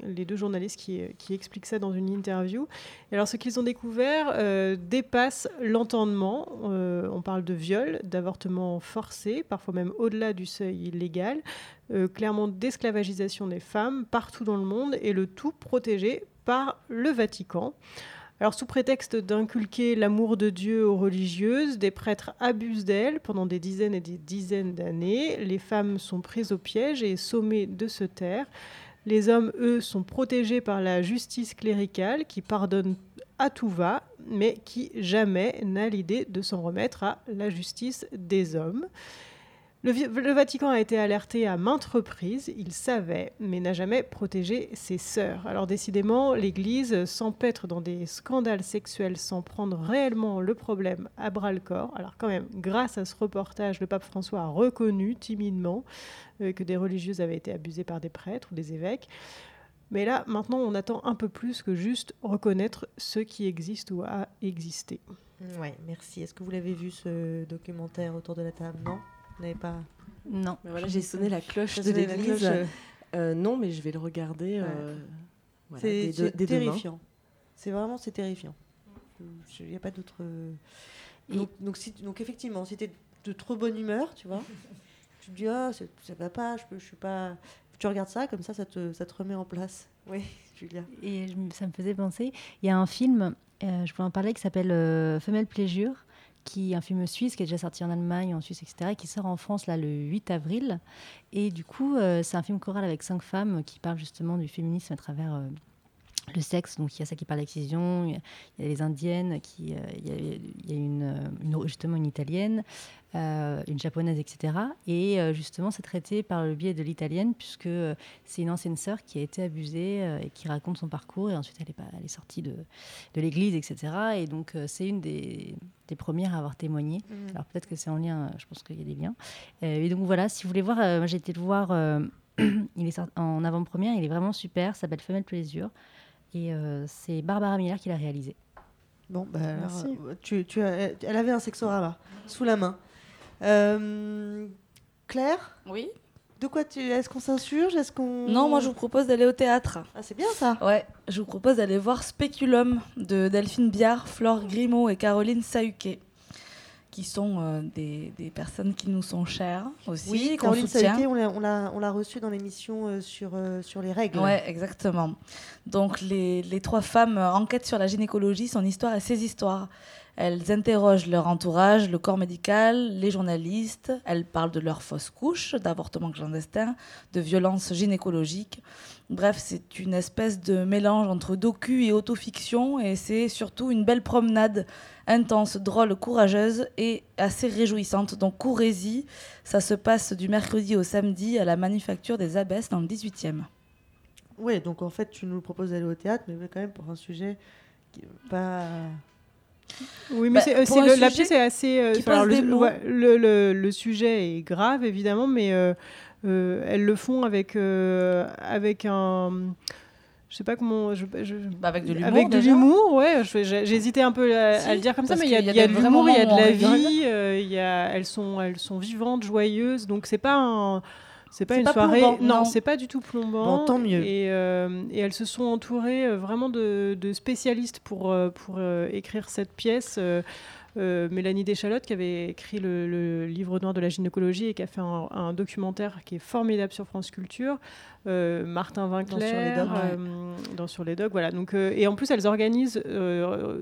les deux journalistes qui, expliquent ça dans une interview. Alors, ce qu'ils ont découvert dépasse l'entendement. On parle de viol, d'avortement forcé, parfois même au-delà du seuil légal, clairement d'esclavagisation des femmes partout dans le monde, et le tout protégé par le Vatican. Alors, sous prétexte d'inculquer l'amour de Dieu aux religieuses, des prêtres abusent d'elles pendant des dizaines et des dizaines d'années. Les femmes sont prises au piège et sommées de se taire. Les hommes, eux, sont protégés par la justice cléricale qui pardonne à tout va, mais qui jamais n'a l'idée de s'en remettre à la justice des hommes. Le, Vatican a été alerté à maintes reprises, il savait, mais n'a jamais protégé ses sœurs. Alors décidément, l'Église s'empêtre dans des scandales sexuels sans prendre réellement le problème à bras le corps. Alors quand même, grâce à ce reportage, le pape François a reconnu timidement euh, que des religieuses avaient été abusées par des prêtres ou des évêques. Mais là, maintenant, on attend un peu plus que juste reconnaître ce qui existe ou a existé. Ouais, merci. Est-ce que vous l'avez vu ce documentaire autour de la table? Non? N'avez pas Non, mais voilà, j'ai sonné la cloche de l'église. euh. Euh, non, mais je vais le regarder. euh, voilà, c'est terrifiant. C'est vraiment c'est terrifiant. Il n'y a pas d'autre. Donc, donc, si, donc effectivement, si tu es de trop bonne humeur, tu vois, tu te dis ah c'est- ça va pas, je, peux, je suis pas. Tu regardes ça comme ça, ça te, ça te remet en place. Oui, Julia. Et je ça me faisait penser, il y a un film, euh, je voulais en parler, qui s'appelle euh, Femelle Plaisir, qui est un film suisse qui est déjà sorti en Allemagne, en Suisse, etc., et qui sort en France là, le 8 avril. Et du coup, euh, c'est un film choral avec cinq femmes qui parlent justement du féminisme à travers euh, le sexe. Donc il y a ça qui parle d'excision, il y a- les indiennes, qui, euh, il y a, il y a une, une- justement une italienne, euh, une japonaise, etc. Et euh, justement, c'est traité par le biais de l'italienne, puisque c'est une ancienne sœur qui a été abusée et qui raconte son parcours. Et ensuite, elle est, pas, elle est sortie de, de l'église, etc. Et donc, c'est une des, des premières à avoir témoigné. Mhm. Alors peut-être que c'est en lien, je pense qu'il y a des liens. Et donc voilà, si vous voulez voir, j'ai été le voir il est en avant-première, il est vraiment super, ça s'appelle Femelle Plaisir. Et euh, c'est Barbara Miller qui l'a réalisé. Bon, bah, alors, Merci. euh, tu, tu as- elle avait un sexorama sous la main. Euh, Claire Oui. De quoi tu Est-ce qu'on s'insurge Est-ce qu'on Non, moi je vous propose d'aller au théâtre. Ah, c'est bien ça. Ouais, je vous propose d'aller voir Speculum de Delphine Biard, Flore Grimaud et Caroline Sahuquet, qui sont euh, des, des personnes qui nous sont chères aussi, Oui, Caroline. Sahuquet, on l'a- reçue dans l'émission euh, sur, euh, sur les règles. Ouais, exactement. Donc les, les trois femmes enquêtent sur la gynécologie, son histoire et ses histoires. Elles interrogent leur entourage, le corps médical, les journalistes. Elles parlent de leurs fausses couches, d'avortements clandestins, de violences gynécologiques. Bref, c'est une espèce de mélange entre docu et autofiction et c'est surtout une belle promenade intense, drôle, courageuse et assez réjouissante. Donc courez-y, ça se passe du mercredi au samedi à la Manufacture des Abbesses dans le 18e. Oui, donc en fait, tu nous proposes d'aller au théâtre, mais quand même pour un sujet qui pas. Oui, mais Bah, c'est, euh, c'est le, la sujet pièce est assez. euh, alors, le, des mots. ouais, le, le- le sujet est grave, évidemment, mais euh, euh, elles le font avec, euh, avec un. Je sais pas comment. Je, je- avec de l'humour, Avec de l'humour, ouais. J'hésitais un peu à, Si, à le dire comme ça, mais il y a, qu'il y a il y a des de l'humour, il y a de la vie, euh, il y a, elles, sont, elles sont vivantes, joyeuses, donc c'est pas un. C'est pas une pas soirée. plombant, non, non. c'est pas du tout plombant. Bon, tant mieux. Et, euh, et elles se sont entourées euh, vraiment de, de spécialistes pour, euh, pour euh, écrire cette pièce. Euh, Mélanie Deschalotte, qui avait écrit le, le livre noir de la gynécologie et qui a fait un, un documentaire qui est formidable sur France Culture. Euh, Martin Winkler, euh, dans Sur les Dogs, voilà. Donc, et en plus, elles organisent,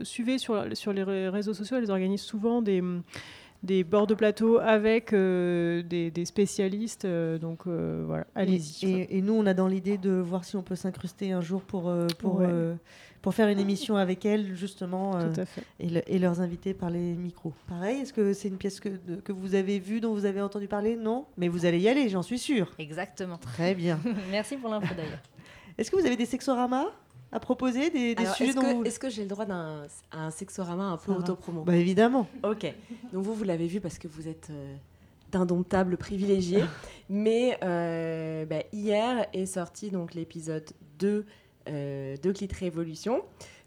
suivez sur, sur les ré- réseaux sociaux, elles organisent souvent des, des bords de plateau avec euh, des, des spécialistes. euh, donc euh, voilà, allez-y. Et, et nous, on a dans l'idée de voir si on peut s'incruster un jour pour, pour, Ouais. Pour faire une émission avec elles, justement, euh, Tout à fait. et, le- et leurs invités par les micros. Pareil, est-ce que c'est une pièce que, de- que vous avez vue, dont vous avez entendu parler? Non Mais vous allez y aller, j'en suis sûre. Exactement. Très bien. Merci pour l'info d'ailleurs. Est-ce que vous avez des sexoramas à proposer, des, des Alors, sujets est-ce dont que, vous... est-ce que j'ai le droit d'un un sexorama un peu Sarah. autopromo? Bah, évidemment. Ok. Donc vous, vous l'avez vu parce que vous êtes euh, d'indomptables privilégiés. Mais euh, bah, hier est sorti donc l'épisode 2 euh, de Clit Révolution.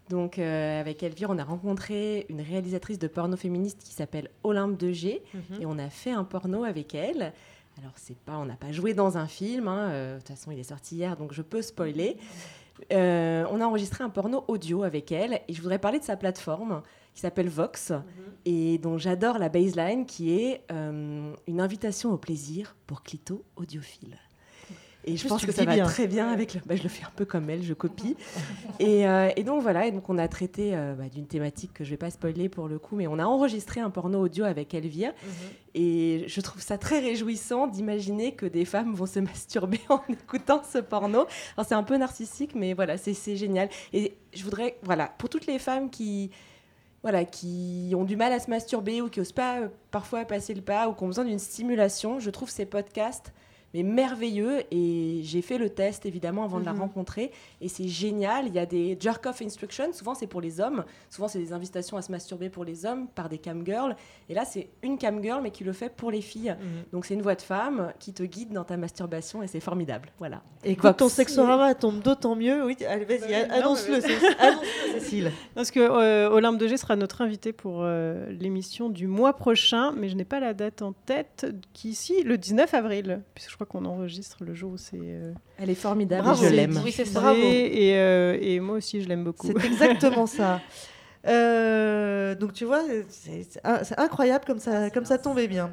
Donc euh, avec Elvire, on a rencontré une réalisatrice de porno féministe qui s'appelle Olympe de G Mhm. et on a fait un porno avec elle. Alors c'est pas, on n'a pas joué dans un film. hein, euh, De toute façon, il est sorti hier, donc je peux spoiler. Euh, on a enregistré un porno audio avec elle et je voudrais parler de sa plateforme qui s'appelle Vox et dont j'adore la baseline qui est euh, une invitation au plaisir pour clito audiophile. Et je pense que ça va bien. très bien avec le. bah, je le fais un peu comme elle, je copie. et, euh, et donc voilà, et donc on a traité euh, bah, d'une thématique que je vais pas spoiler pour le coup, mais on a enregistré un porno audio avec Elvire. Et je trouve ça très réjouissant d'imaginer que des femmes vont se masturber en écoutant ce porno. Alors c'est un peu narcissique, mais voilà, c'est c'est génial. Et je voudrais, voilà, pour toutes les femmes qui, voilà, qui ont du mal à se masturber ou qui n'osent pas euh, parfois passer le pas ou qui ont besoin d'une stimulation, je trouve ces podcasts mais merveilleux et j'ai fait le test évidemment avant de la Mhm. rencontrer et c'est génial il y a des jerk off instructions souvent c'est pour les hommes souvent c'est des invitations à se masturber pour les hommes par des cam girls et là c'est une cam girl mais qui le fait pour les filles donc c'est une voix de femme qui te guide dans ta masturbation et c'est formidable voilà Écoute, Vox. ton sexorama tombe d'autant mieux. Oui, allez, vas-y, Bah annonce-le, Cécile. Annonce-le, Cécile. Parce que euh, Olympe de G sera notre invité pour euh, l'émission du mois prochain, mais je n'ai pas la date en tête, qui ici, le 19 avril, puisque je crois qu'on enregistre le jour où c'est. euh, elle est formidable Bravo. je l'aime Oui, c'est ça. diffusé, Bravo. Et, euh, et moi aussi, je l'aime beaucoup. C'est exactement ça. Euh, donc tu vois, c'est c'est in- c'est incroyable comme ça, comme ça tombait bien.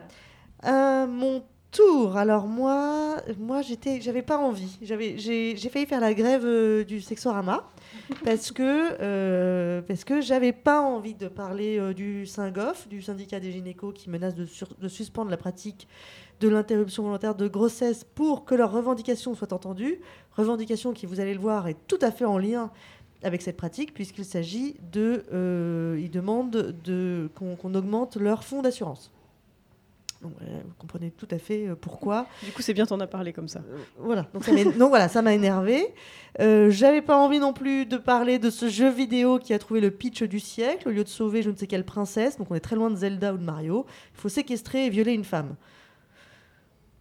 Mon tour, alors moi, moi j'étais, j'avais pas envie. J'avais, j'ai, j'ai failli faire la grève euh, du sexorama parce que euh, parce que j'avais pas envie de parler euh, du Syngof, du syndicat des gynécos qui menace de, sur- de suspendre la pratique de l'interruption volontaire de grossesse pour que leurs revendications soient entendues. Revendications qui, vous allez le voir, est tout à fait en lien avec cette pratique, puisqu'il s'agit de. euh, ils demandent de, qu'on, augmente leur fonds d'assurance. Donc, euh, vous comprenez tout à fait euh, pourquoi. Du coup, c'est bien t'en as parlé comme ça. Voilà, donc ça, donc voilà, ça m'a énervé. Euh, J'avais pas envie non plus de parler de ce jeu vidéo qui a trouvé le pitch du siècle au lieu de sauver je ne sais quelle princesse. Donc on est très loin de Zelda ou de Mario. Il faut séquestrer et violer une femme.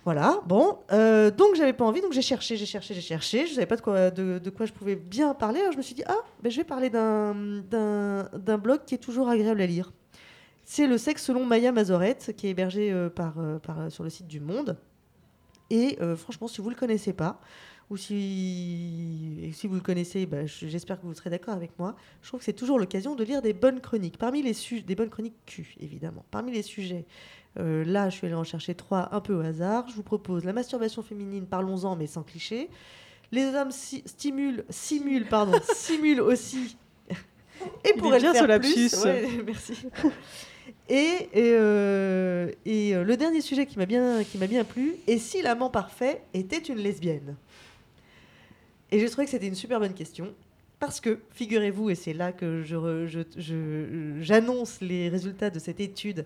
Voilà, bon, euh, donc j'avais pas envie, donc j'ai cherché, j'ai cherché, j'ai cherché, je savais pas de quoi, de, quoi je pouvais bien parler, alors je me suis dit, ah, ben, je vais parler d'un- blog qui est toujours agréable à lire. C'est le sexe selon Maya Mazorette, qui est hébergé euh, euh, par, sur le site du Monde. Et franchement, si vous le connaissez pas, ou si, si vous le connaissez, je- j'espère que vous serez d'accord avec moi, je trouve que c'est toujours l'occasion de lire des bonnes chroniques. Parmi les sujets, des bonnes chroniques Q, évidemment. Parmi les sujets, euh, là, je suis allée en chercher trois un peu au hasard. Je vous propose la masturbation féminine, parlons-en, mais sans cliché. Les hommes si- stimulent, simulent, pardon, simulent aussi. Et est bien faire ce plus. Ouais, merci. Et, et, euh, et, euh, le dernier sujet qui m'a bien, qui m'a bien plu, et si l'amant parfait était une lesbienne? Et j'ai trouvé que c'était une super bonne question. Parce que, figurez-vous, et c'est là que je re- je- je- j'annonce les résultats de cette étude,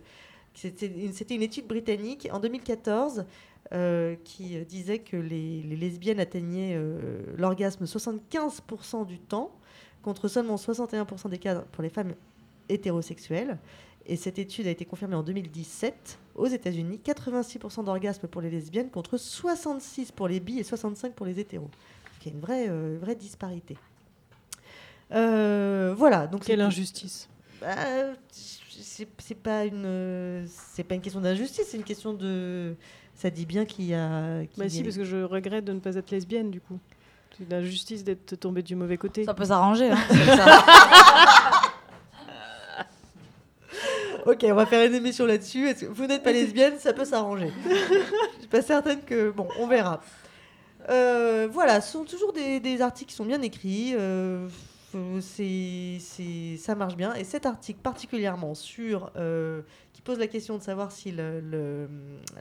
c'était une, étude britannique en 2014 euh, qui euh, disait que les, les lesbiennes atteignaient euh, l'orgasme 75% du temps, contre seulement 61% des cas pour les femmes hétérosexuelles. Et cette étude a été confirmée en 2017 aux États-Unis. 86% d'orgasme pour les lesbiennes contre 66 pour les bi et 65 pour les hétéros. Donc il y a une vraie, euh, vraie disparité. Voilà. Donc Quelle injustice. Bah, c'est pas une c'est pas une question d'injustice, c'est une question de Ça dit bien qu'il y a. qu'il Bah si, a- parce que je regrette de ne pas être lesbienne, du coup. C'est l'injustice d'être tombée du mauvais côté. Ça peut s'arranger. Hein, Ok, on va faire une émission là-dessus. Vous n'êtes pas lesbienne, ça peut s'arranger. Je suis pas certaine que. Bon, on verra. Euh, voilà, ce sont toujours des, des articles qui sont bien écrits. euh, euh, c'est- ça marche bien. Et cet article particulièrement sur euh, qui pose la question de savoir si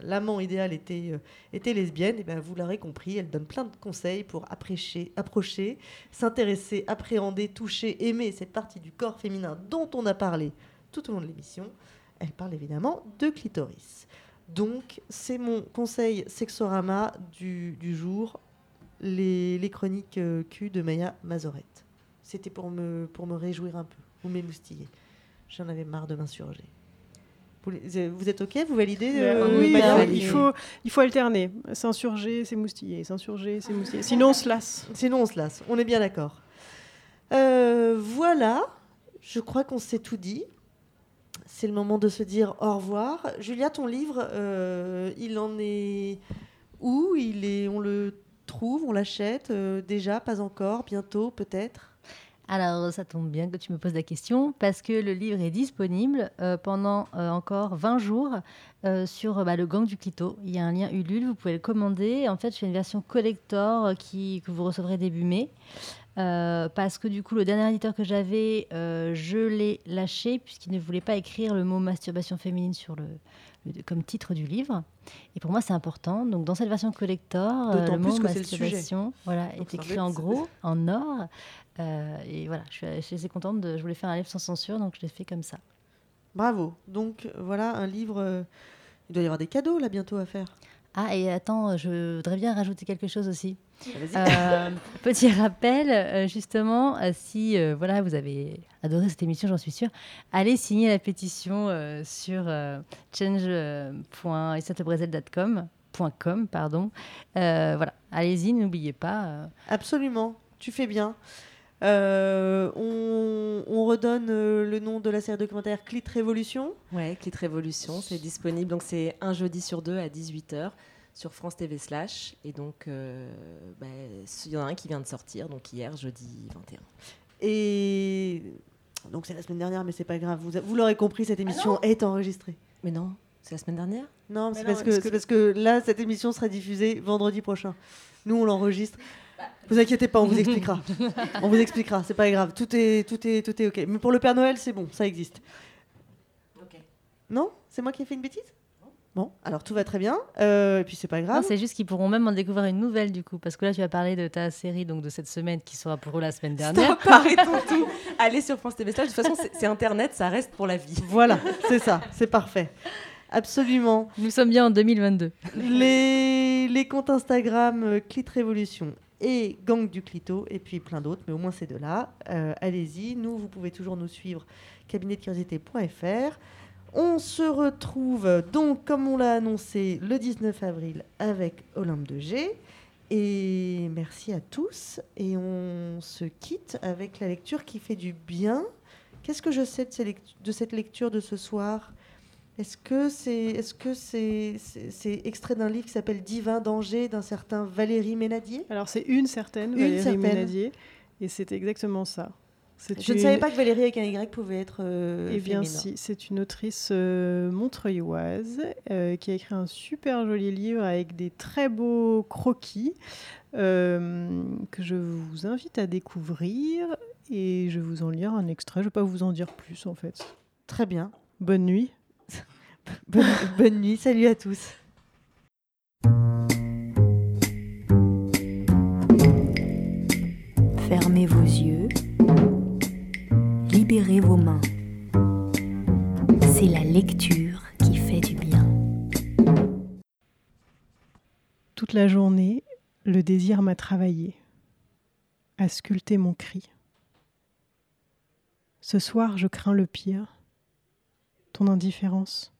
l'amant idéal était, euh, était lesbienne, et ben vous l'aurez compris, elle donne plein de conseils pour approcher, approcher, s'intéresser, appréhender, toucher, aimer cette partie du corps féminin dont on a parlé tout au long de l'émission. Elle parle évidemment de clitoris. Donc, c'est mon conseil sexorama du, jour, les, les chroniques euh, Q de Maya Mazorette. C'était pour me, pour me réjouir un peu, vous m'émoustiller. J'en avais marre de m'insurger. Vous, vous êtes OK? Vous validez euh, Euh, oui, Maya euh, il, faut, il faut alterner. S'insurger, s'émoustiller. S'insurger, s'émoustiller. Sinon, on se lasse. Sinon, on se lasse. On est bien d'accord. Euh, voilà. Je crois qu'on s'est tout dit. C'est le moment de se dire au revoir. Julia, ton livre, euh, il en est où? Il est, on le trouve, on l'achète euh, déjà, pas encore, bientôt peut-être? Alors, ça tombe bien que tu me poses la question parce que le livre est disponible euh, pendant euh, encore 20 jours euh, sur bah, le gang du Clito. Il y a un lien Ulule, vous pouvez le commander. En fait, je fais une version collector qui, que vous recevrez début mai. Parce que du coup, le dernier éditeur que j'avais, je l'ai lâché puisqu'il ne voulait pas écrire le mot masturbation féminine sur le, le- comme titre du livre. Et pour moi, c'est important. Donc, dans cette version collector, le plus mot que c'est le sujet. masturbation voilà, Donc, est écrit en gros, en or. Euh, et voilà, je suis, assez contente. De, je voulais faire un livre sans censure, donc je l'ai fait comme ça. Bravo. Donc voilà un livre. euh, il doit y avoir des cadeaux là bientôt à faire. Ah, et attends, je voudrais bien rajouter quelque chose aussi. Vas-y. Euh, petit rappel, euh, justement, si euh, voilà, vous avez adoré cette émission, j'en suis sûre, allez signer la pétition euh, sur euh, change.isatebrezel.com. .com, pardon. Voilà, allez-y, n'oubliez pas. Absolument, tu fais bien. Euh, on, on redonne euh, le nom de la série documentaire Clit Révolution. Ouais, Clit Révolution, c'est disponible. Donc c'est un jeudi sur deux à 18h sur France TV Slash. Et donc, euh, bah, il y en a un qui vient de sortir, donc hier, jeudi 21. Et donc c'est la semaine dernière, mais c'est pas grave. Vous, vous l'aurez compris, cette émission est enregistrée. Mais non, c'est la semaine dernière? Non, c'est parce, que, parce que- c'est parce que là, cette émission sera diffusée vendredi prochain. Nous, on l'enregistre. Vous inquiétez pas, on vous expliquera. on vous expliquera, c'est pas grave. Tout est, tout est, tout est ok. Mais pour le Père Noël, c'est bon, ça existe. Non? C'est moi qui ai fait une bêtise? Bon, alors tout va très bien. Euh, et puis c'est pas grave. c'est juste qu'ils pourront même en découvrir une nouvelle du coup, parce que là tu vas parler de ta série donc de cette semaine qui sera pour eux la semaine dernière. Stop, arrêtons tout. Allez sur France TV Slash. De toute façon, c'est- c'est Internet, ça reste pour la vie. Voilà, c'est ça, c'est parfait. Absolument. Nous sommes bien en 2022. Les, les comptes Instagram euh, Clit Révolution et Gang du Clito, et puis plein d'autres, mais au moins ces deux-là. Euh, Allez-y, nous, vous pouvez toujours nous suivre cabinetdecuriosité.fr. On se retrouve donc, comme on l'a annoncé, le 19 avril avec Olympe de G. Et merci à tous. Et on se quitte avec la lecture qui fait du bien. Qu'est-ce que je sais de, cette lecture de ce soir? Est-ce que c'est est -ce c'est extrait d'un livre qui s'appelle Divin danger d'un certain Valérie Ménadier? Alors, c'est une certaine, Une Valérie certaine. Ménadier. Et c'est exactement ça. Je ne savais pas que Valérie avec un Y pouvait être euh, Eh bien, féminin. si, c'est une autrice euh, montreuilloise euh, qui a écrit un super joli livre avec des très beaux croquis euh, que je vous invite à découvrir et je vais vous en lire un extrait. Je ne vais pas vous en dire plus en fait. Très bien. Bonne nuit. Bonne, bonne nuit, salut à tous. Fermez vos yeux. Libérez vos mains. C'est la lecture qui fait du bien. Toute la journée, le désir m'a travaillé, a sculpté mon cri. Ce soir, je crains le pire, indifférence.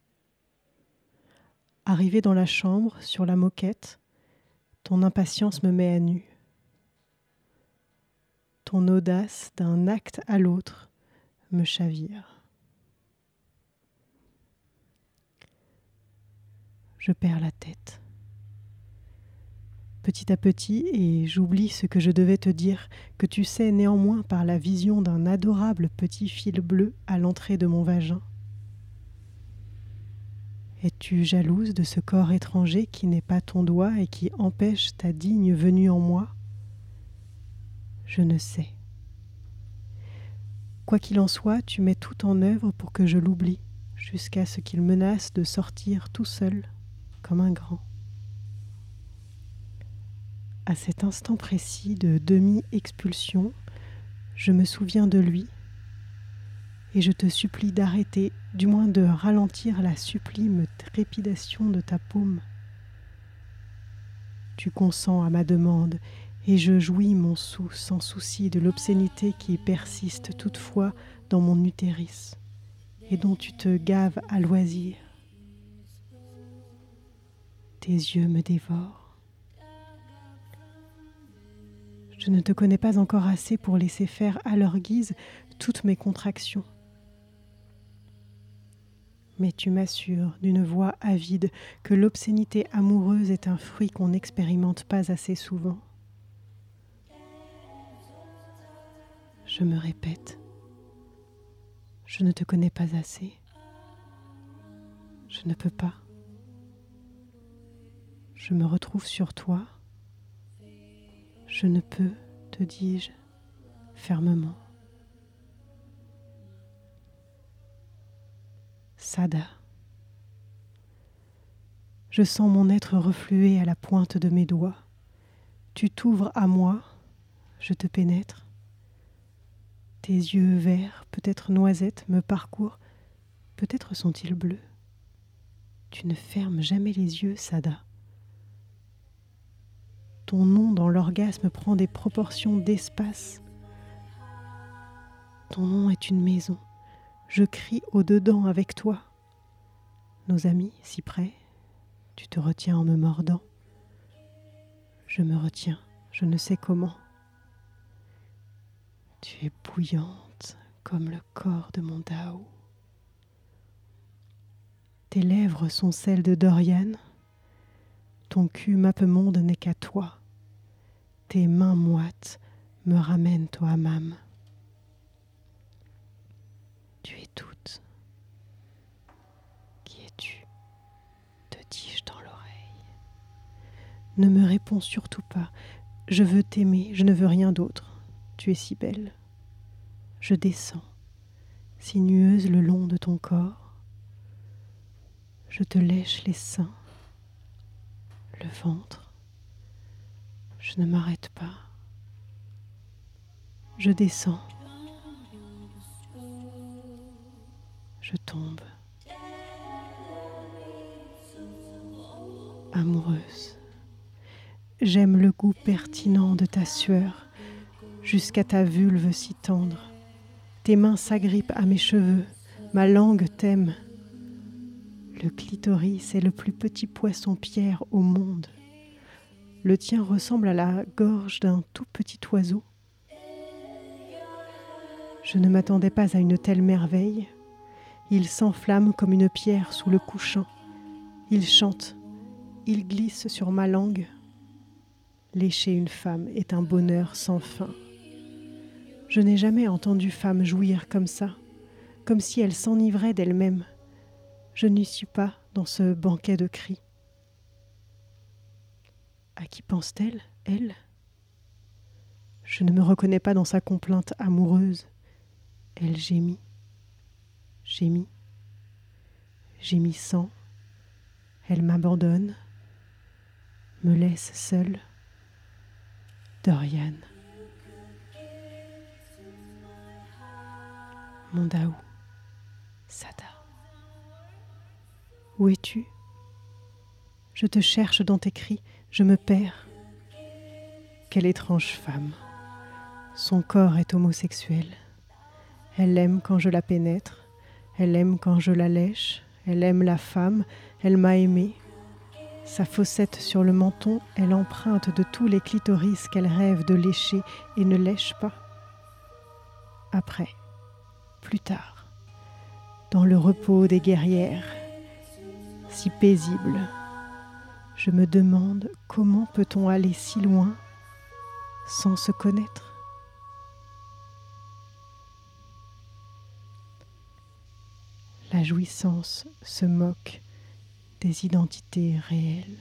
Arrivé dans la chambre, sur la moquette, ton impatience me met à nu. Ton audace d'un acte à l'autre me chavire. Je perds la tête. petit à petit, et j'oublie ce que je devais te dire, que tu sais néanmoins par la vision d'un adorable petit fil bleu à l'entrée de mon vagin. Es-tu jalouse de ce corps étranger qui n'est pas ton doigt et qui empêche ta digne venue en moi? Je ne sais. Quoi qu'il en soit, tu mets tout en œuvre pour que je l'oublie, jusqu'à ce qu'il menace de sortir tout seul, comme un grand. À cet instant précis de demi-expulsion, je me souviens de lui et je te supplie d'arrêter, du moins de ralentir la sublime trépidation de ta paume. Tu consens à ma demande et je jouis mon sou sans souci de l'obscénité qui persiste toutefois dans mon utérus et dont tu te gaves à loisir. Tes yeux me dévorent. Je ne te connais pas encore assez pour laisser faire à leur guise toutes mes contractions. Mais tu m'assures d'une voix avide que l'obscénité amoureuse est un fruit qu'on n'expérimente pas assez souvent. Je me répète, je ne te connais pas assez. Je ne peux pas. Je me retrouve sur toi. Je ne peux, te dis-je fermement. Sada. Je sens mon être refluer à la pointe de mes doigts. Tu t'ouvres à moi, je te pénètre. Tes yeux verts, peut-être noisettes, me parcourent, peut-être sont-ils bleus. Tu ne fermes jamais les yeux, Sada. Ton nom dans l'orgasme prend des proportions d'espace. Ton nom est une maison je crie au-dedans avec toi. Nos amis, si près, tu te retiens en me mordant. Je me retiens, je ne sais comment. Tu es bouillante comme le corps de mon Dao. Tes lèvres sont celles de Dorian. Ton cul monde n'est qu'à toi. Tes mains moites me ramènent au hammam. Tu es toute. Qui es-tu? te dis-je dans l'oreille. Ne me réponds surtout pas. Je veux t'aimer, je ne veux rien d'autre. Tu es si belle. Je descends, sinueuse le long de ton corps. Je te lèche les seins, le ventre. Je ne m'arrête pas. Je descends. Je tombe amoureuse. J'aime le goût pertinent de ta sueur jusqu'à ta vulve si tendre. Tes mains s'agrippent à mes cheveux, ma langue t'aime. Le clitoris est le plus petit poisson-pierre au monde. Le tien ressemble à la gorge d'un tout petit oiseau. Je ne m'attendais pas à une telle merveille. Il s'enflamme comme une pierre sous le couchant. Il chante. Il glisse sur ma langue. Lécher une femme est un bonheur sans fin. Je n'ai jamais entendu femme jouir comme ça, comme si elle s'enivrait d'elle-même. Je n'y suis pas dans ce banquet de cris. À qui pense-t-elle, elle? Je ne me reconnais pas dans sa complainte amoureuse. Elle gémit gémit, gémissant, elle m'abandonne, me laisse seule. Dorian. Mon Daou, Sada. Où es-tu? Je te cherche dans tes cris, je me perds. Quelle étrange femme. Son corps est homosexuel. Elle aime quand je la pénètre. Elle aime quand je la lèche, elle aime la femme, elle m'a aimé. Sa fossette sur le menton est l'empreinte de tous les clitoris qu'elle rêve de lécher et ne lèche pas. Après, plus tard, dans le repos des guerrières, si paisible, Je me demande comment peut-on aller si loin sans se connaître La jouissance se moque des identités réelles.